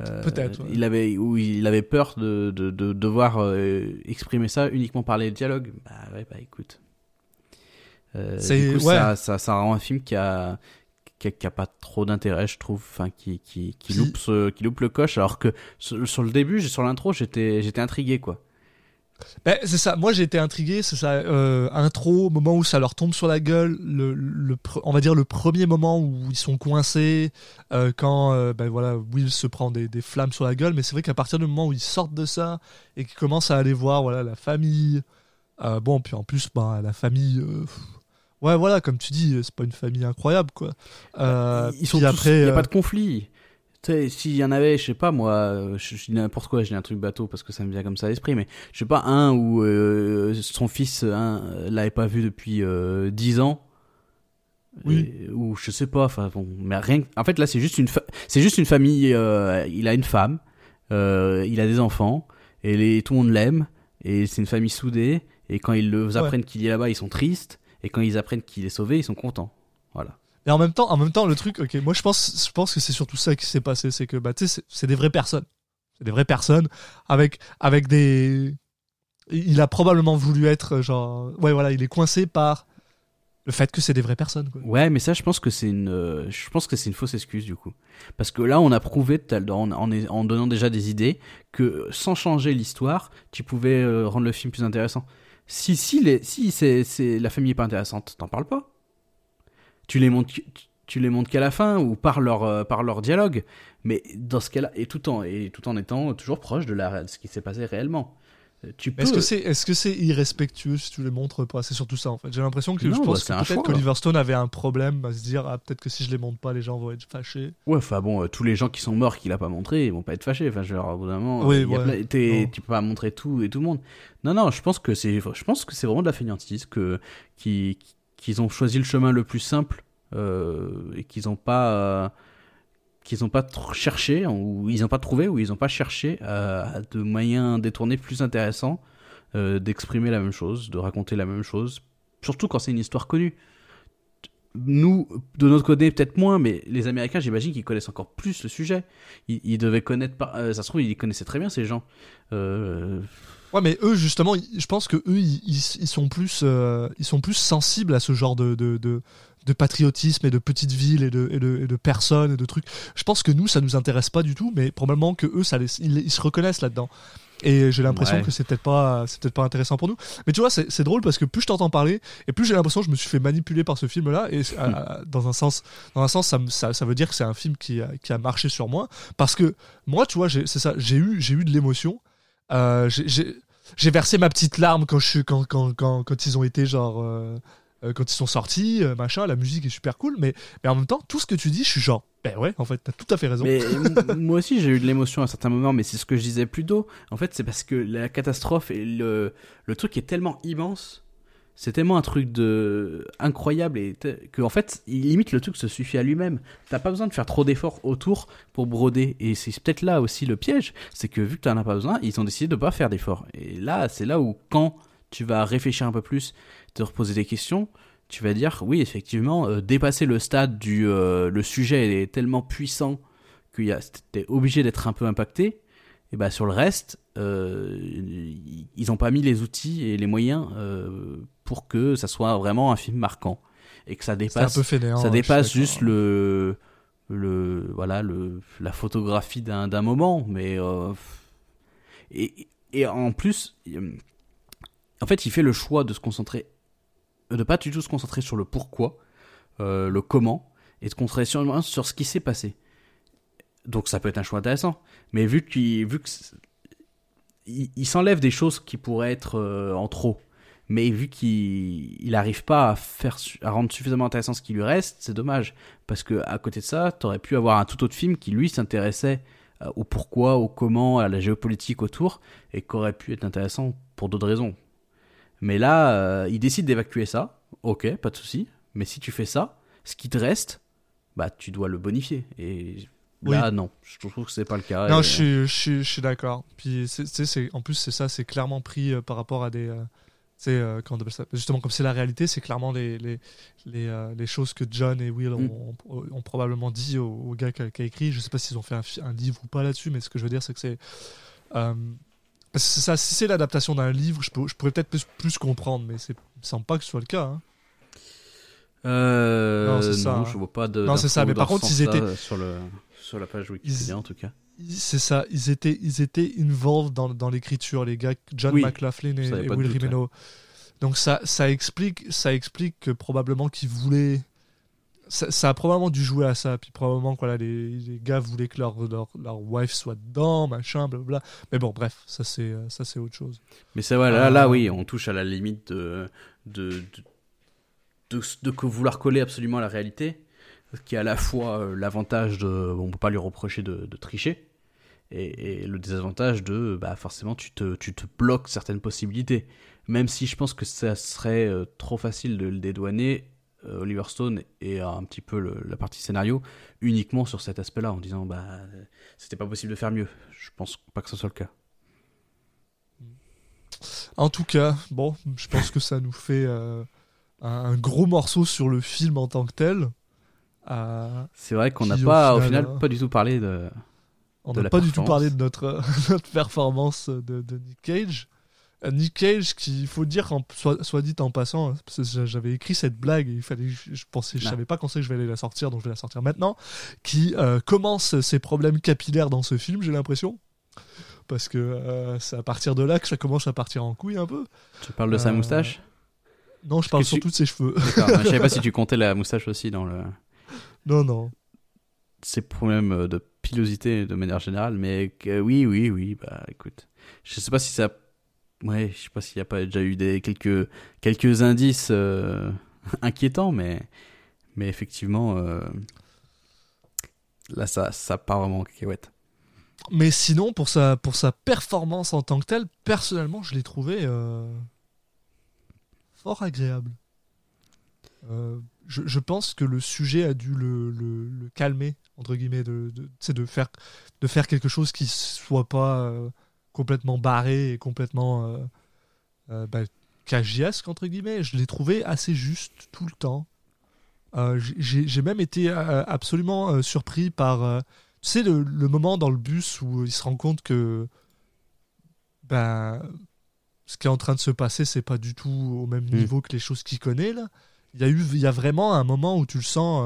Euh, Peut-être, ouais. il avait ou il avait peur de, de, de devoir euh, exprimer ça uniquement par les dialogues bah ouais bah écoute du coup, ouais. ça, ça, ça rend un film qui a, qui a, qui a pas trop d'intérêt, je trouve, enfin, qui, qui, qui, Qui- loupe ce- qui loupe le coche, alors que sur, sur le début, sur l'intro, j'étais, j'étais intrigué, quoi. Ben, c'est ça. Moi, j'ai été intrigué. C'est ça. euh, intro, moment où ça leur tombe sur la gueule. Le, le on va dire le premier moment où ils sont coincés. euh, quand euh, ben, voilà, Will se prend des, des flammes sur la gueule. Mais c'est vrai qu'à partir du moment où ils sortent de ça et qu'ils commencent à aller voir voilà, la famille. euh, bon, puis en plus, ben, la famille. Ouais, voilà, comme tu dis, c'est pas une famille incroyable, quoi. Euh, Ils sont tous- après. il n'y a euh, pas de conflit. Tu sais, s'il y en avait, je sais pas moi, euh, je, je dis n'importe quoi, je dis un truc bateau parce que ça me vient comme ça à l'esprit, mais je sais pas, un où euh, son fils l'avait pas vu depuis euh, 10 ans. Oui. Et- ou je sais pas, enfin bon, mais rien. En fait, là, c'est juste une, fa- c'est juste une famille. il a une femme, il a des enfants, et les, tout le monde l'aime, et c'est une famille soudée. Et quand ils le Ouais. apprennent qu'il est là-bas, ils sont tristes, et quand ils apprennent qu'il est sauvé, ils sont contents. Voilà. Et en même temps, en même temps, le truc, ok, moi je pense, je pense que c'est surtout ça qui s'est passé, c'est que bah c'est- des vraies personnes, c'est des vraies personnes avec avec des, il a probablement voulu être genre, ouais voilà, il est coincé par le fait que c'est des vraies personnes. Quoi. Ouais, mais ça, je pense que c'est une, euh, je pense que c'est une fausse excuse du coup, parce que là, on a prouvé en donnant déjà des idées que sans changer l'histoire, tu pouvais euh, rendre le film plus intéressant. Si si les, si c'est, c'est la famille est pas intéressante, t'en parles pas. Tu les montres, tu, les montres qu'à la fin ou par leur euh, par leur dialogue, mais dans ce cas-là et tout en et tout en étant toujours proche de la de ce qui s'est passé réellement. Euh, Tu peux. Est-ce que c'est est-ce que c'est irrespectueux si tu les montres pas? C'est surtout ça en fait. J'ai l'impression que Non, je bah, pense que peut-être qu'Oliver Stone avait un problème à se dire ah peut-être que si je les montre pas les gens vont être fâchés. Ouais, enfin bon, euh, tous les gens qui sont morts qu'il a pas montré, ils vont pas être fâchés. Enfin, genre, au moment, Oui, euh, ouais. plein- tu peux pas montrer tout et tout le monde. Non, non, je pense que c'est, je pense que c'est vraiment de la fainéantise, que qui- qu'ils ont choisi le chemin le plus simple euh, et qu'ils ont pas, qu'ils ont pas cherché ou ils ont pas trouvé ou ils ont pas cherché euh, de moyens détournés plus intéressants euh, d'exprimer la même chose, de raconter la même chose, surtout quand c'est une histoire connue nous, de notre côté, peut-être moins, mais les Américains, j'imagine qu'ils connaissent encore plus le sujet. Ils, devaient connaître, euh, ça se trouve, ils connaissaient très bien ces gens. Euh, Ouais, mais eux justement, je pense que eux ils, sont plus ils sont plus sensibles à ce genre de, de patriotisme et de petites villes et de, et, de, et de personnes et de trucs. Je pense que nous ça nous intéresse pas du tout, mais probablement que eux ça les, ils, ils se reconnaissent là-dedans. Et j'ai l'impression Ouais. que c'est peut-être pas c'est peut-être pas intéressant pour nous. Mais tu vois, c'est drôle parce que plus je t'entends parler et plus j'ai l'impression que je me suis fait manipuler par ce film-là. Et à- à- dans un sens, dans un sens, ça, ça, ça veut dire que c'est un film qui a, qui a marché sur moi parce que moi, tu vois, j'ai- c'est ça, j'ai eu j'ai eu de l'émotion. Euh, j'ai- versé ma petite larme quand je suis quand quand quand, quand ils ont été genre euh, euh, quand ils sont sortis euh, machin la musique est super cool mais mais en même temps tout ce que tu dis je suis genre ben ouais en fait t'as tout à fait raison Mais moi aussi, j'ai eu de l'émotion à certains moments, mais c'est ce que je disais plus tôt. En fait, c'est parce que la catastrophe et le, le truc est tellement immense. C'est tellement un truc de incroyable et que en fait, il limite le truc se suffit à lui-même. T'as pas besoin de faire trop d'efforts autour pour broder. Et c'est peut-être là aussi le piège, c'est que vu que t'en as pas besoin, ils ont décidé de pas faire d'efforts. Et là, c'est là où quand tu vas réfléchir un peu plus, te reposer des questions, tu vas dire oui, effectivement, euh, dépasser le stade du euh, le sujet est tellement puissant qu'il y a t'es obligé d'être un peu impacté. Et bah sur le reste, euh, ils ont pas mis les outils et les moyens pour que ça soit vraiment un film marquant et que ça c'est un dépasse peu ça suis dépasse juste le le voilà le la photographie d'un d'un moment mais et et en plus en fait il fait le choix de se concentrer de pas du tout se concentrer sur le pourquoi euh, le comment et de se concentrer sur, ce qui s'est passé. Donc ça peut être un choix intéressant. Mais vu qu'il vu que il, s'enlève des choses qui pourraient être euh, en trop. Mais vu qu'il il arrive pas à faire à rendre suffisamment intéressant ce qui lui reste, c'est dommage. Parce que à côté de ça, t'aurais pu avoir un tout autre film qui lui s'intéressait euh, au pourquoi, au comment, à la géopolitique autour et qui aurait pu être intéressant pour d'autres raisons. Mais là, euh, il décide d'évacuer ça. OK, pas de souci, mais si tu fais ça, ce qui te reste, bah tu dois le bonifier et là non, je trouve que c'est pas le cas. non Et- je suis je suis, je suis d'accord puis c'est- en plus c'est ça c'est clairement pris euh, par rapport à des euh, euh, on ça? Justement comme c'est la réalité c'est clairement les les, les, euh, les choses que John et Will Mm. ont, ont- ont probablement dit au, au gars qui a, écrit je sais pas s'ils ont fait un, livre ou pas là-dessus mais ce que je veux dire c'est que c'est parce que ça si c'est l'adaptation d'un livre je, peux, je pourrais peut-être plus, plus comprendre mais c'est semble pas que ce soit le cas hein. Euh, Non, c'est ça, hein. je vois pas de. Non, c'est ça, mais par contre, ils étaient- sur le sur la page Wikipédia en tout cas. c'est ça, ils étaient, ils étaient involved dans, dans l'écriture, les gars, John Oui, McLaughlin et, Will doute, Rimeno. Donc ça, ça explique, ça explique que probablement qu'ils voulaient, ça, ça a probablement dû jouer à ça, puis probablement voilà, les, les gars voulaient que leur, leur, leur wife soit dedans, machin, blablabla. Mais bon, bref, ça c'est, euh, ça c'est autre chose. Mais ça, ouais, là, là, Euh, oui, on touche à la limite de, de, de, de, de que vouloir coller absolument à la réalité, qui a à la fois euh, l'avantage de, on peut pas lui reprocher de, de tricher, et, et le désavantage de, bah, forcément, tu te, tu te bloques certaines possibilités. Même si je pense que ça serait euh, trop facile de le dédouaner, Oliver Stone et un petit peu le- la partie scénario uniquement sur cet aspect-là, en disant, bah, euh, c'était pas possible de faire mieux. Je pense pas que ce soit le cas. En tout cas, bon, je pense que ça nous fait euh, un, gros morceau sur le film en tant que tel. Euh, C'est vrai qu'on n'a pas, au final, pas du tout parlé de. on n'a pas du tout parlé de notre, notre performance de, de Nick Cage. Nick Cage, qui, il faut dire, en- soit, soit dit en passant, hein, parce que j'a- j'avais écrit cette blague, et il fallait, je, je pensais, je savais pas quand c'est que je vais aller la sortir, donc je vais la sortir maintenant, qui euh, commence ses problèmes capillaires dans ce film, j'ai l'impression. Parce que euh, c'est à partir de là que ça commence à partir en couille un peu. Tu parles de sa Euh, moustache? Non, je parle tu- surtout de ses cheveux. D'accord, je savais pas si tu comptais la moustache aussi dans le. non, non. ses problèmes de pilosité de manière générale, mais que- oui, oui, oui, bah écoute. Je sais pas si ça. Ouais, je sais pas s'il y a pas déjà eu des quelques quelques indices euh, inquiétants, mais mais effectivement euh, là ça ça part vraiment en cacahuète. Mais sinon, pour sa, pour sa performance en tant que telle, personnellement, je l'ai trouvé euh, fort agréable. Je, je pense que le sujet a dû le, le- calmer, entre guillemets, de, de, de, faire, de faire quelque chose qui soit pas complètement barré et complètement euh, euh, bah, cagiesque, entre guillemets. Je l'ai trouvé assez juste tout le temps. Euh, j'ai même été euh, absolument surpris par... tu sais, le, le moment dans le bus où il se rend compte que ben, ce qui est en train de se passer, c'est pas du tout au même Mm. niveau que les choses qu'il connaît. Là. Il, y a eu, il y a vraiment un moment où tu le sens.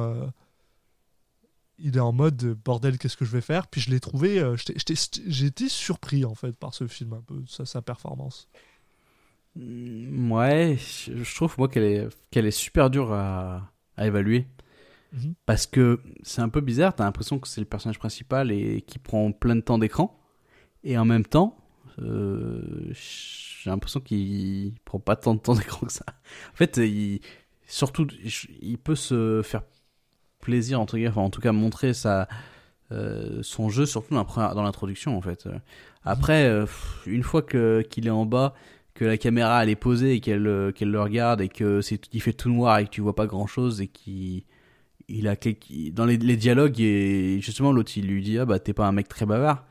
Il est en mode euh, bordel, qu'est-ce que je vais faire? Puis je l'ai trouvé. euh, J'ai été surpris en fait par ce film, un peu, sa, sa performance. Mm, Ouais, je je trouve moi qu'elle est qu'elle est super dure à, à évaluer. Mhm. Parce que c'est un peu bizarre, t'as l'impression que c'est le personnage principal et qui prend plein de temps d'écran. Et en même temps, euh, j'ai l'impression qu'il prend pas tant de temps d'écran que ça. En fait, il, surtout, il peut se faire plaisir, entre guillemets, enfin, en tout cas montrer sa, euh, son jeu, surtout dans l'introduction, en fait. Après, euh, une fois que qu'il est en bas, que la caméra elle est posée et qu'elle euh, qu'elle le regarde et que c'est il fait tout noir et que tu vois pas grand chose et qu'il il a dans les, les dialogues et justement l'autre il lui dit ah bah t'es pas un mec très bavard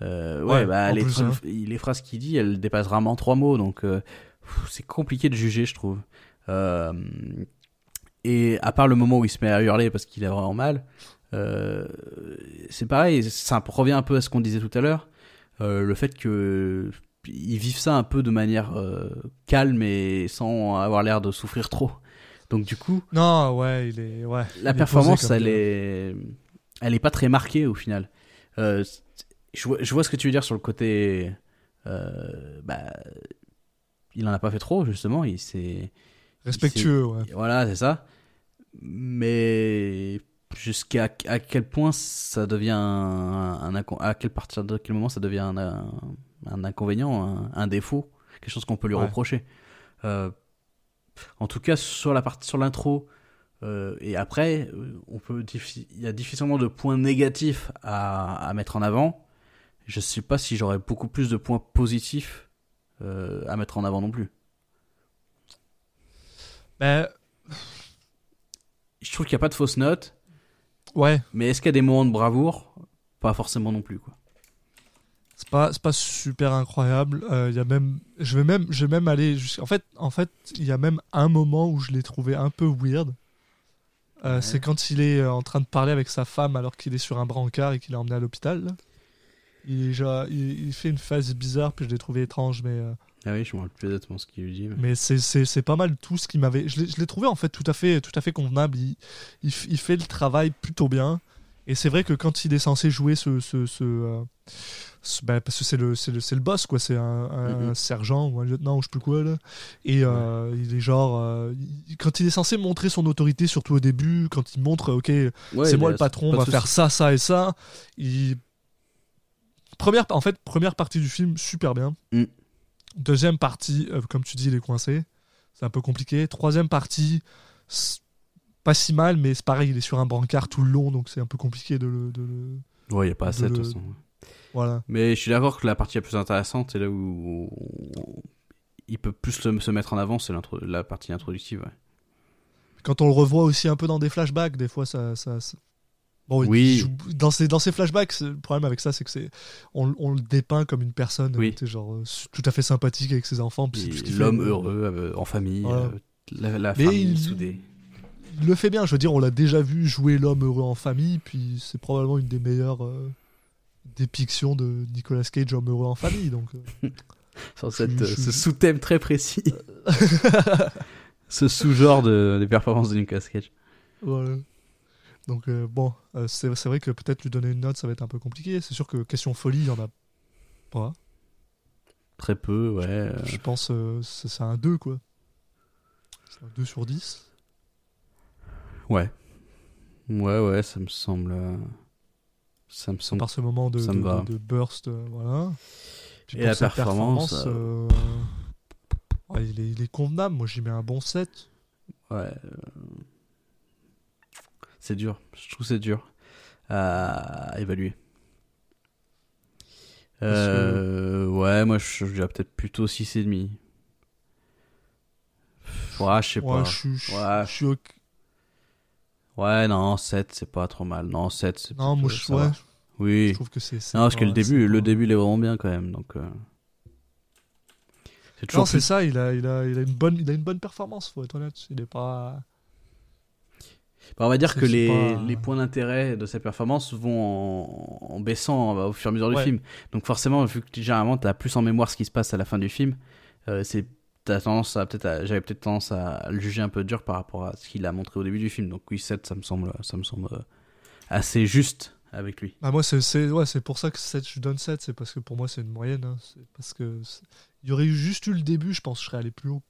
euh, ouais, Ouais, bah les, plus, hein. les phrases qu'il dit elles dépassent rarement trois mots donc euh, c'est compliqué de juger je trouve et à part le moment où il se met à hurler parce qu'il a vraiment mal euh, c'est pareil ça revient un peu à ce qu'on disait tout à l'heure euh, le fait que ils vivent ça un peu de manière euh, calme et sans avoir l'air de souffrir trop. Donc du coup, Non, ouais, il est. Ouais, la performance, elle est, elle est pas très marquée au final. Je, vois, je vois ce que tu veux dire sur le côté, bah, il en a pas fait trop justement. Il s'est, Respectueux, ouais. voilà, c'est ça. Mais jusqu'à à quel point ça devient un, à quel partir de quel moment ça devient un, un, un inconvénient, un, défaut, quelque chose qu'on peut lui Ouais. reprocher. Euh, en tout cas, sur la partie sur l'intro euh, et après, euh, on peut il y a difficilement de points négatifs à, à mettre en avant. Je sais pas si j'aurais beaucoup plus de points positifs euh, à mettre en avant non plus. Ben, Je trouve qu'il n'y a pas de fausses notes. ouais, Mais est-ce qu'il y a des moments de bravoure? Pas forcément non plus, quoi. c'est pas, c'est pas super incroyable. Euh, Il y a même, je vais même, je vais même aller jusqu'à. En fait, en fait, il y a même un moment où je l'ai trouvé un peu weird. Euh, Ouais. C'est quand il est euh, en train de parler avec sa femme alors qu'il est sur un brancard et qu'il est emmené à l'hôpital. Il, fait une phase bizarre, puis je l'ai trouvé étrange, mais, euh, Ah oui, je me rappelle plus exactement ce qu'il lui dit. mais- mais c'est- c'est c'est pas mal tout ce qui m'avait. Je l'ai trouvé en fait tout à fait, tout à fait convenable. Il, il, fait le travail plutôt bien. Et c'est vrai que quand il est censé jouer ce. ce, ce, euh, ce- bah, parce que c'est le, c'est le, c'est le boss, quoi. C'est un, un Mhm. sergent ou un lieutenant ou je sais plus quoi, là. Et euh, il est genre. euh, il- quand il est censé montrer son autorité, surtout au début, quand il montre, ok, Ouais, c'est moi le patron, on va faire ça, ça et ça. Il... Première, en fait, première partie du film, super bien. Mm. Deuxième partie, euh, comme tu dis, il est coincé. C'est un peu compliqué. Troisième partie, pas si mal, mais c'est pareil, il est sur un brancard tout le long, donc c'est un peu compliqué de le. de le- Ouais, il n'y a pas assez de de toute façon. Voilà. Mais je suis d'accord que la partie la plus intéressante, c'est là où il peut plus se mettre en avant, c'est la partie introductive. ouais. Quand on le revoit aussi un peu dans des flashbacks, des fois, ça. ça, ça- Bon, Oui. joue- dans, ces, dans ces flashbacks, le problème avec ça, c'est que c'est on, on le dépeint comme une personne Oui. euh, genre, euh, tout à fait sympathique avec ses enfants. L'homme heureux, euh, en famille, Voilà. euh, la, la famille il- soudée. il le fait bien. Je veux dire, on l'a déjà vu jouer l'homme heureux en famille, puis c'est probablement une des meilleures dépictions de Nicolas Cage, homme heureux en famille. Donc, Sur cette, ce sous-thème très précis. ce sous-genre de, des performances de Nicolas Cage. voilà. Donc euh, bon, euh, c'est c'est vrai que peut-être lui donner une note, ça va être un peu compliqué. C'est sûr que question folie, il y en a pas. Très peu, ouais. euh, Je pense euh, c'est c'est un 2 quoi. C'est un 2 sur 10. Ouais. Ouais, ouais, ça me semble. Ça me semble. Par ce moment de, de- de- de burst, voilà. Puis Et la performance, ouais, il, est, il est convenable. Moi, j'y mets un bon 7. Ouais. C'est dur. Je trouve que c'est dur à évaluer. Euh, Ouais, moi je je dirais peut-être plutôt 6,5. Ouais, je sais Ouais, pas. je je Ouais. je suis. Ouais, non, 7, c'est pas trop mal. Non, 7, c'est Non, moi, je, ouais, Oui. je trouve que c'est. c'est Non, parce que le début, c'est le début, il est vraiment bien quand même. Donc, euh, c'est Non, toujours c'est plus- ça. Il a, il a, il a une bonne, il a une bonne performance. Faut être honnête. Il est pas. Bah, on va dire que les, pas- les points d'intérêt de sa performance vont en, en baissant euh, au fur et à mesure du film. Donc forcément, vu que généralement tu as plus en mémoire ce qui se passe à la fin du film, euh, c'est t'as tendance à peut-être à- j'avais peut-être tendance à le juger un peu dur par rapport à ce qu'il a montré au début du film. Donc oui, 7 ça me semble ça me semble euh, assez juste avec lui. Bah, moi, c'est, ouais, c'est pour ça que 7, je donne 7. C'est parce que pour moi, c'est une moyenne. hein. C'est parce que il y aurait eu juste eu le début. Je pense que je serais allé plus haut.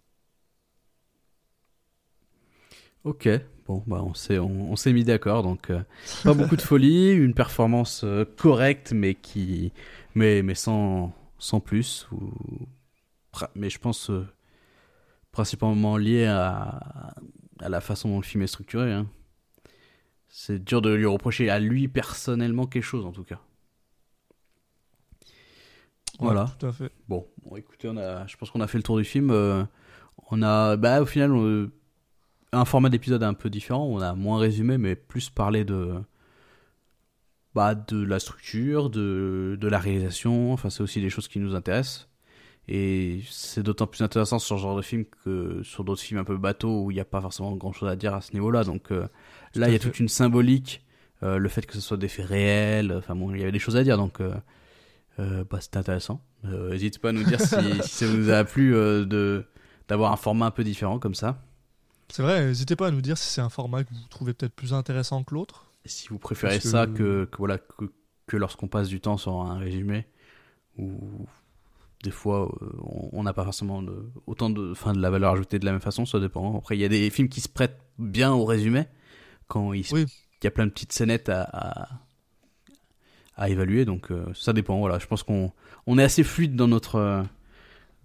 OK. Bon, bah on s'est on, on s'est mis d'accord donc euh, pas beaucoup de folie, une performance euh, correcte mais qui mais mais sans sans plus ou mais je pense euh, principalement lié à à la façon dont le film est structuré hein. C'est dur de lui reprocher à lui personnellement quelque chose en tout cas. Ouais, Voilà. tout à fait. Bon, bon, écoutez, on a, je pense qu'on a fait le tour du film. on a, bah, au final, on- un format d'épisode un peu différent. On a moins résumé, mais plus parlé de, bah, de la structure, de, de la réalisation. Enfin, c'est aussi des choses qui nous intéressent. Et c'est d'autant plus intéressant sur ce genre de film que sur d'autres films un peu bateaux où il n'y a pas forcément grand chose à dire à ce niveau-là. Donc euh, là, il y a fait. toute une symbolique, euh, le fait que ce soit des faits réels. Enfin bon, il y avait des choses à dire. Donc euh, bah, c'était intéressant. N'hésitez pas à nous dire si, si ça vous a plu de d'avoir un format un peu différent comme ça. C'est vrai, n'hésitez pas à nous dire si c'est un format que vous trouvez peut-être plus intéressant que l'autre. Si vous préférez que- ça que, que voilà que, que lorsqu'on passe du temps sur un résumé ou des fois euh, on- n'a pas forcément de, autant de fin de la valeur ajoutée de la même façon ça dépend après il y a des films qui se prêtent bien au résumé quand il, Oui. y a plein de petites scénettes à, à, à évaluer donc euh, ça dépend voilà je pense qu'on on est assez fluide dans notre euh,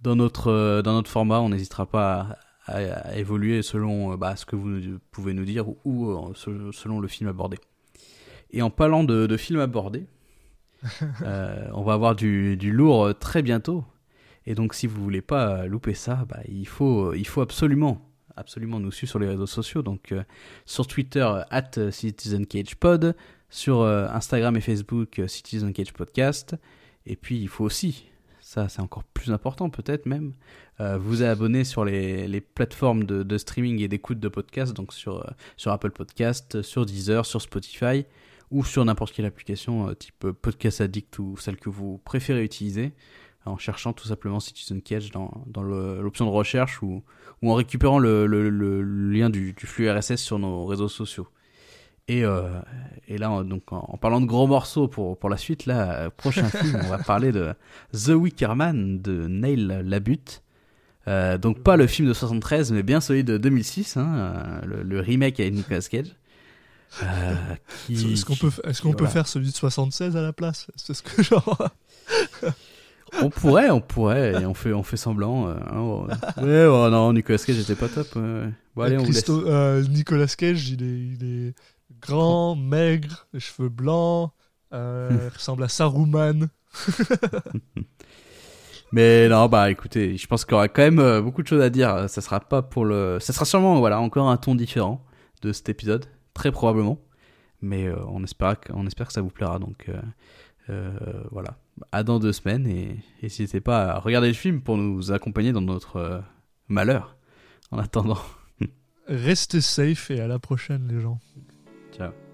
dans notre dans notre format on n'hésitera pas à, à- à évoluer selon euh, bah, ce que vous pouvez nous dire ou, euh, se- selon le film abordé et en parlant de, de films abordés euh, on va avoir du, du lourd très bientôt. Et donc, si vous voulez pas louper ça, bah, il, faut, il faut absolument, absolument nous suivre sur les réseaux sociaux. Donc, euh, sur Twitter, at CitizenCagePod, sur euh, Instagram et Facebook, euh, Citizen Cage Podcast. Et puis, il faut aussi, ça c'est encore plus important peut-être même, euh, vous abonner sur les, plateformes de, streaming et d'écoute de podcasts, donc sur, euh, Apple Podcast, sur Deezer, sur Spotify ou sur n'importe quelle application euh, type Podcast Addict ou celle que vous préférez utiliser en cherchant tout simplement Citizen Cage dans, l'option de recherche ou, en récupérant le, lien du flux RSS sur nos réseaux sociaux. Et, euh, et là, on- donc, en, en parlant de gros morceaux pour, pour la suite, là, euh, prochain film, on va parler de The Wicker Man de Neil Labute. Euh, donc pas le film de 73, mais bien celui de 2006, hein, euh, le, le remake avec Nicolas Cage. Euh, qui- Est-ce qu'on peut, est-ce qu'on peut voilà. faire celui de 76 à la place? C'est ce que genre. On pourrait, on pourrait, et on fait, on fait semblant. euh, hein, oh, ouais, oh non, Nicolas Cage était pas top. ouais. Bon, allez, on laisse. Christo- euh, Nicolas Cage, il est, il est grand, maigre, cheveux blancs, euh, ressemble à Saruman. Mais non, bah écoutez, je pense qu'il y aura quand même euh, beaucoup de choses à dire. Ça sera pas pour le, ça sera sûrement voilà encore un ton différent de cet épisode, très probablement. Mais euh, on espère, que- on espère que ça vous plaira. Donc euh, euh, voilà, à dans deux semaines et n'hésitez pas à regarder le film pour nous accompagner dans notre malheur. En attendant, Restez safe et à la prochaine, les gens. Ciao.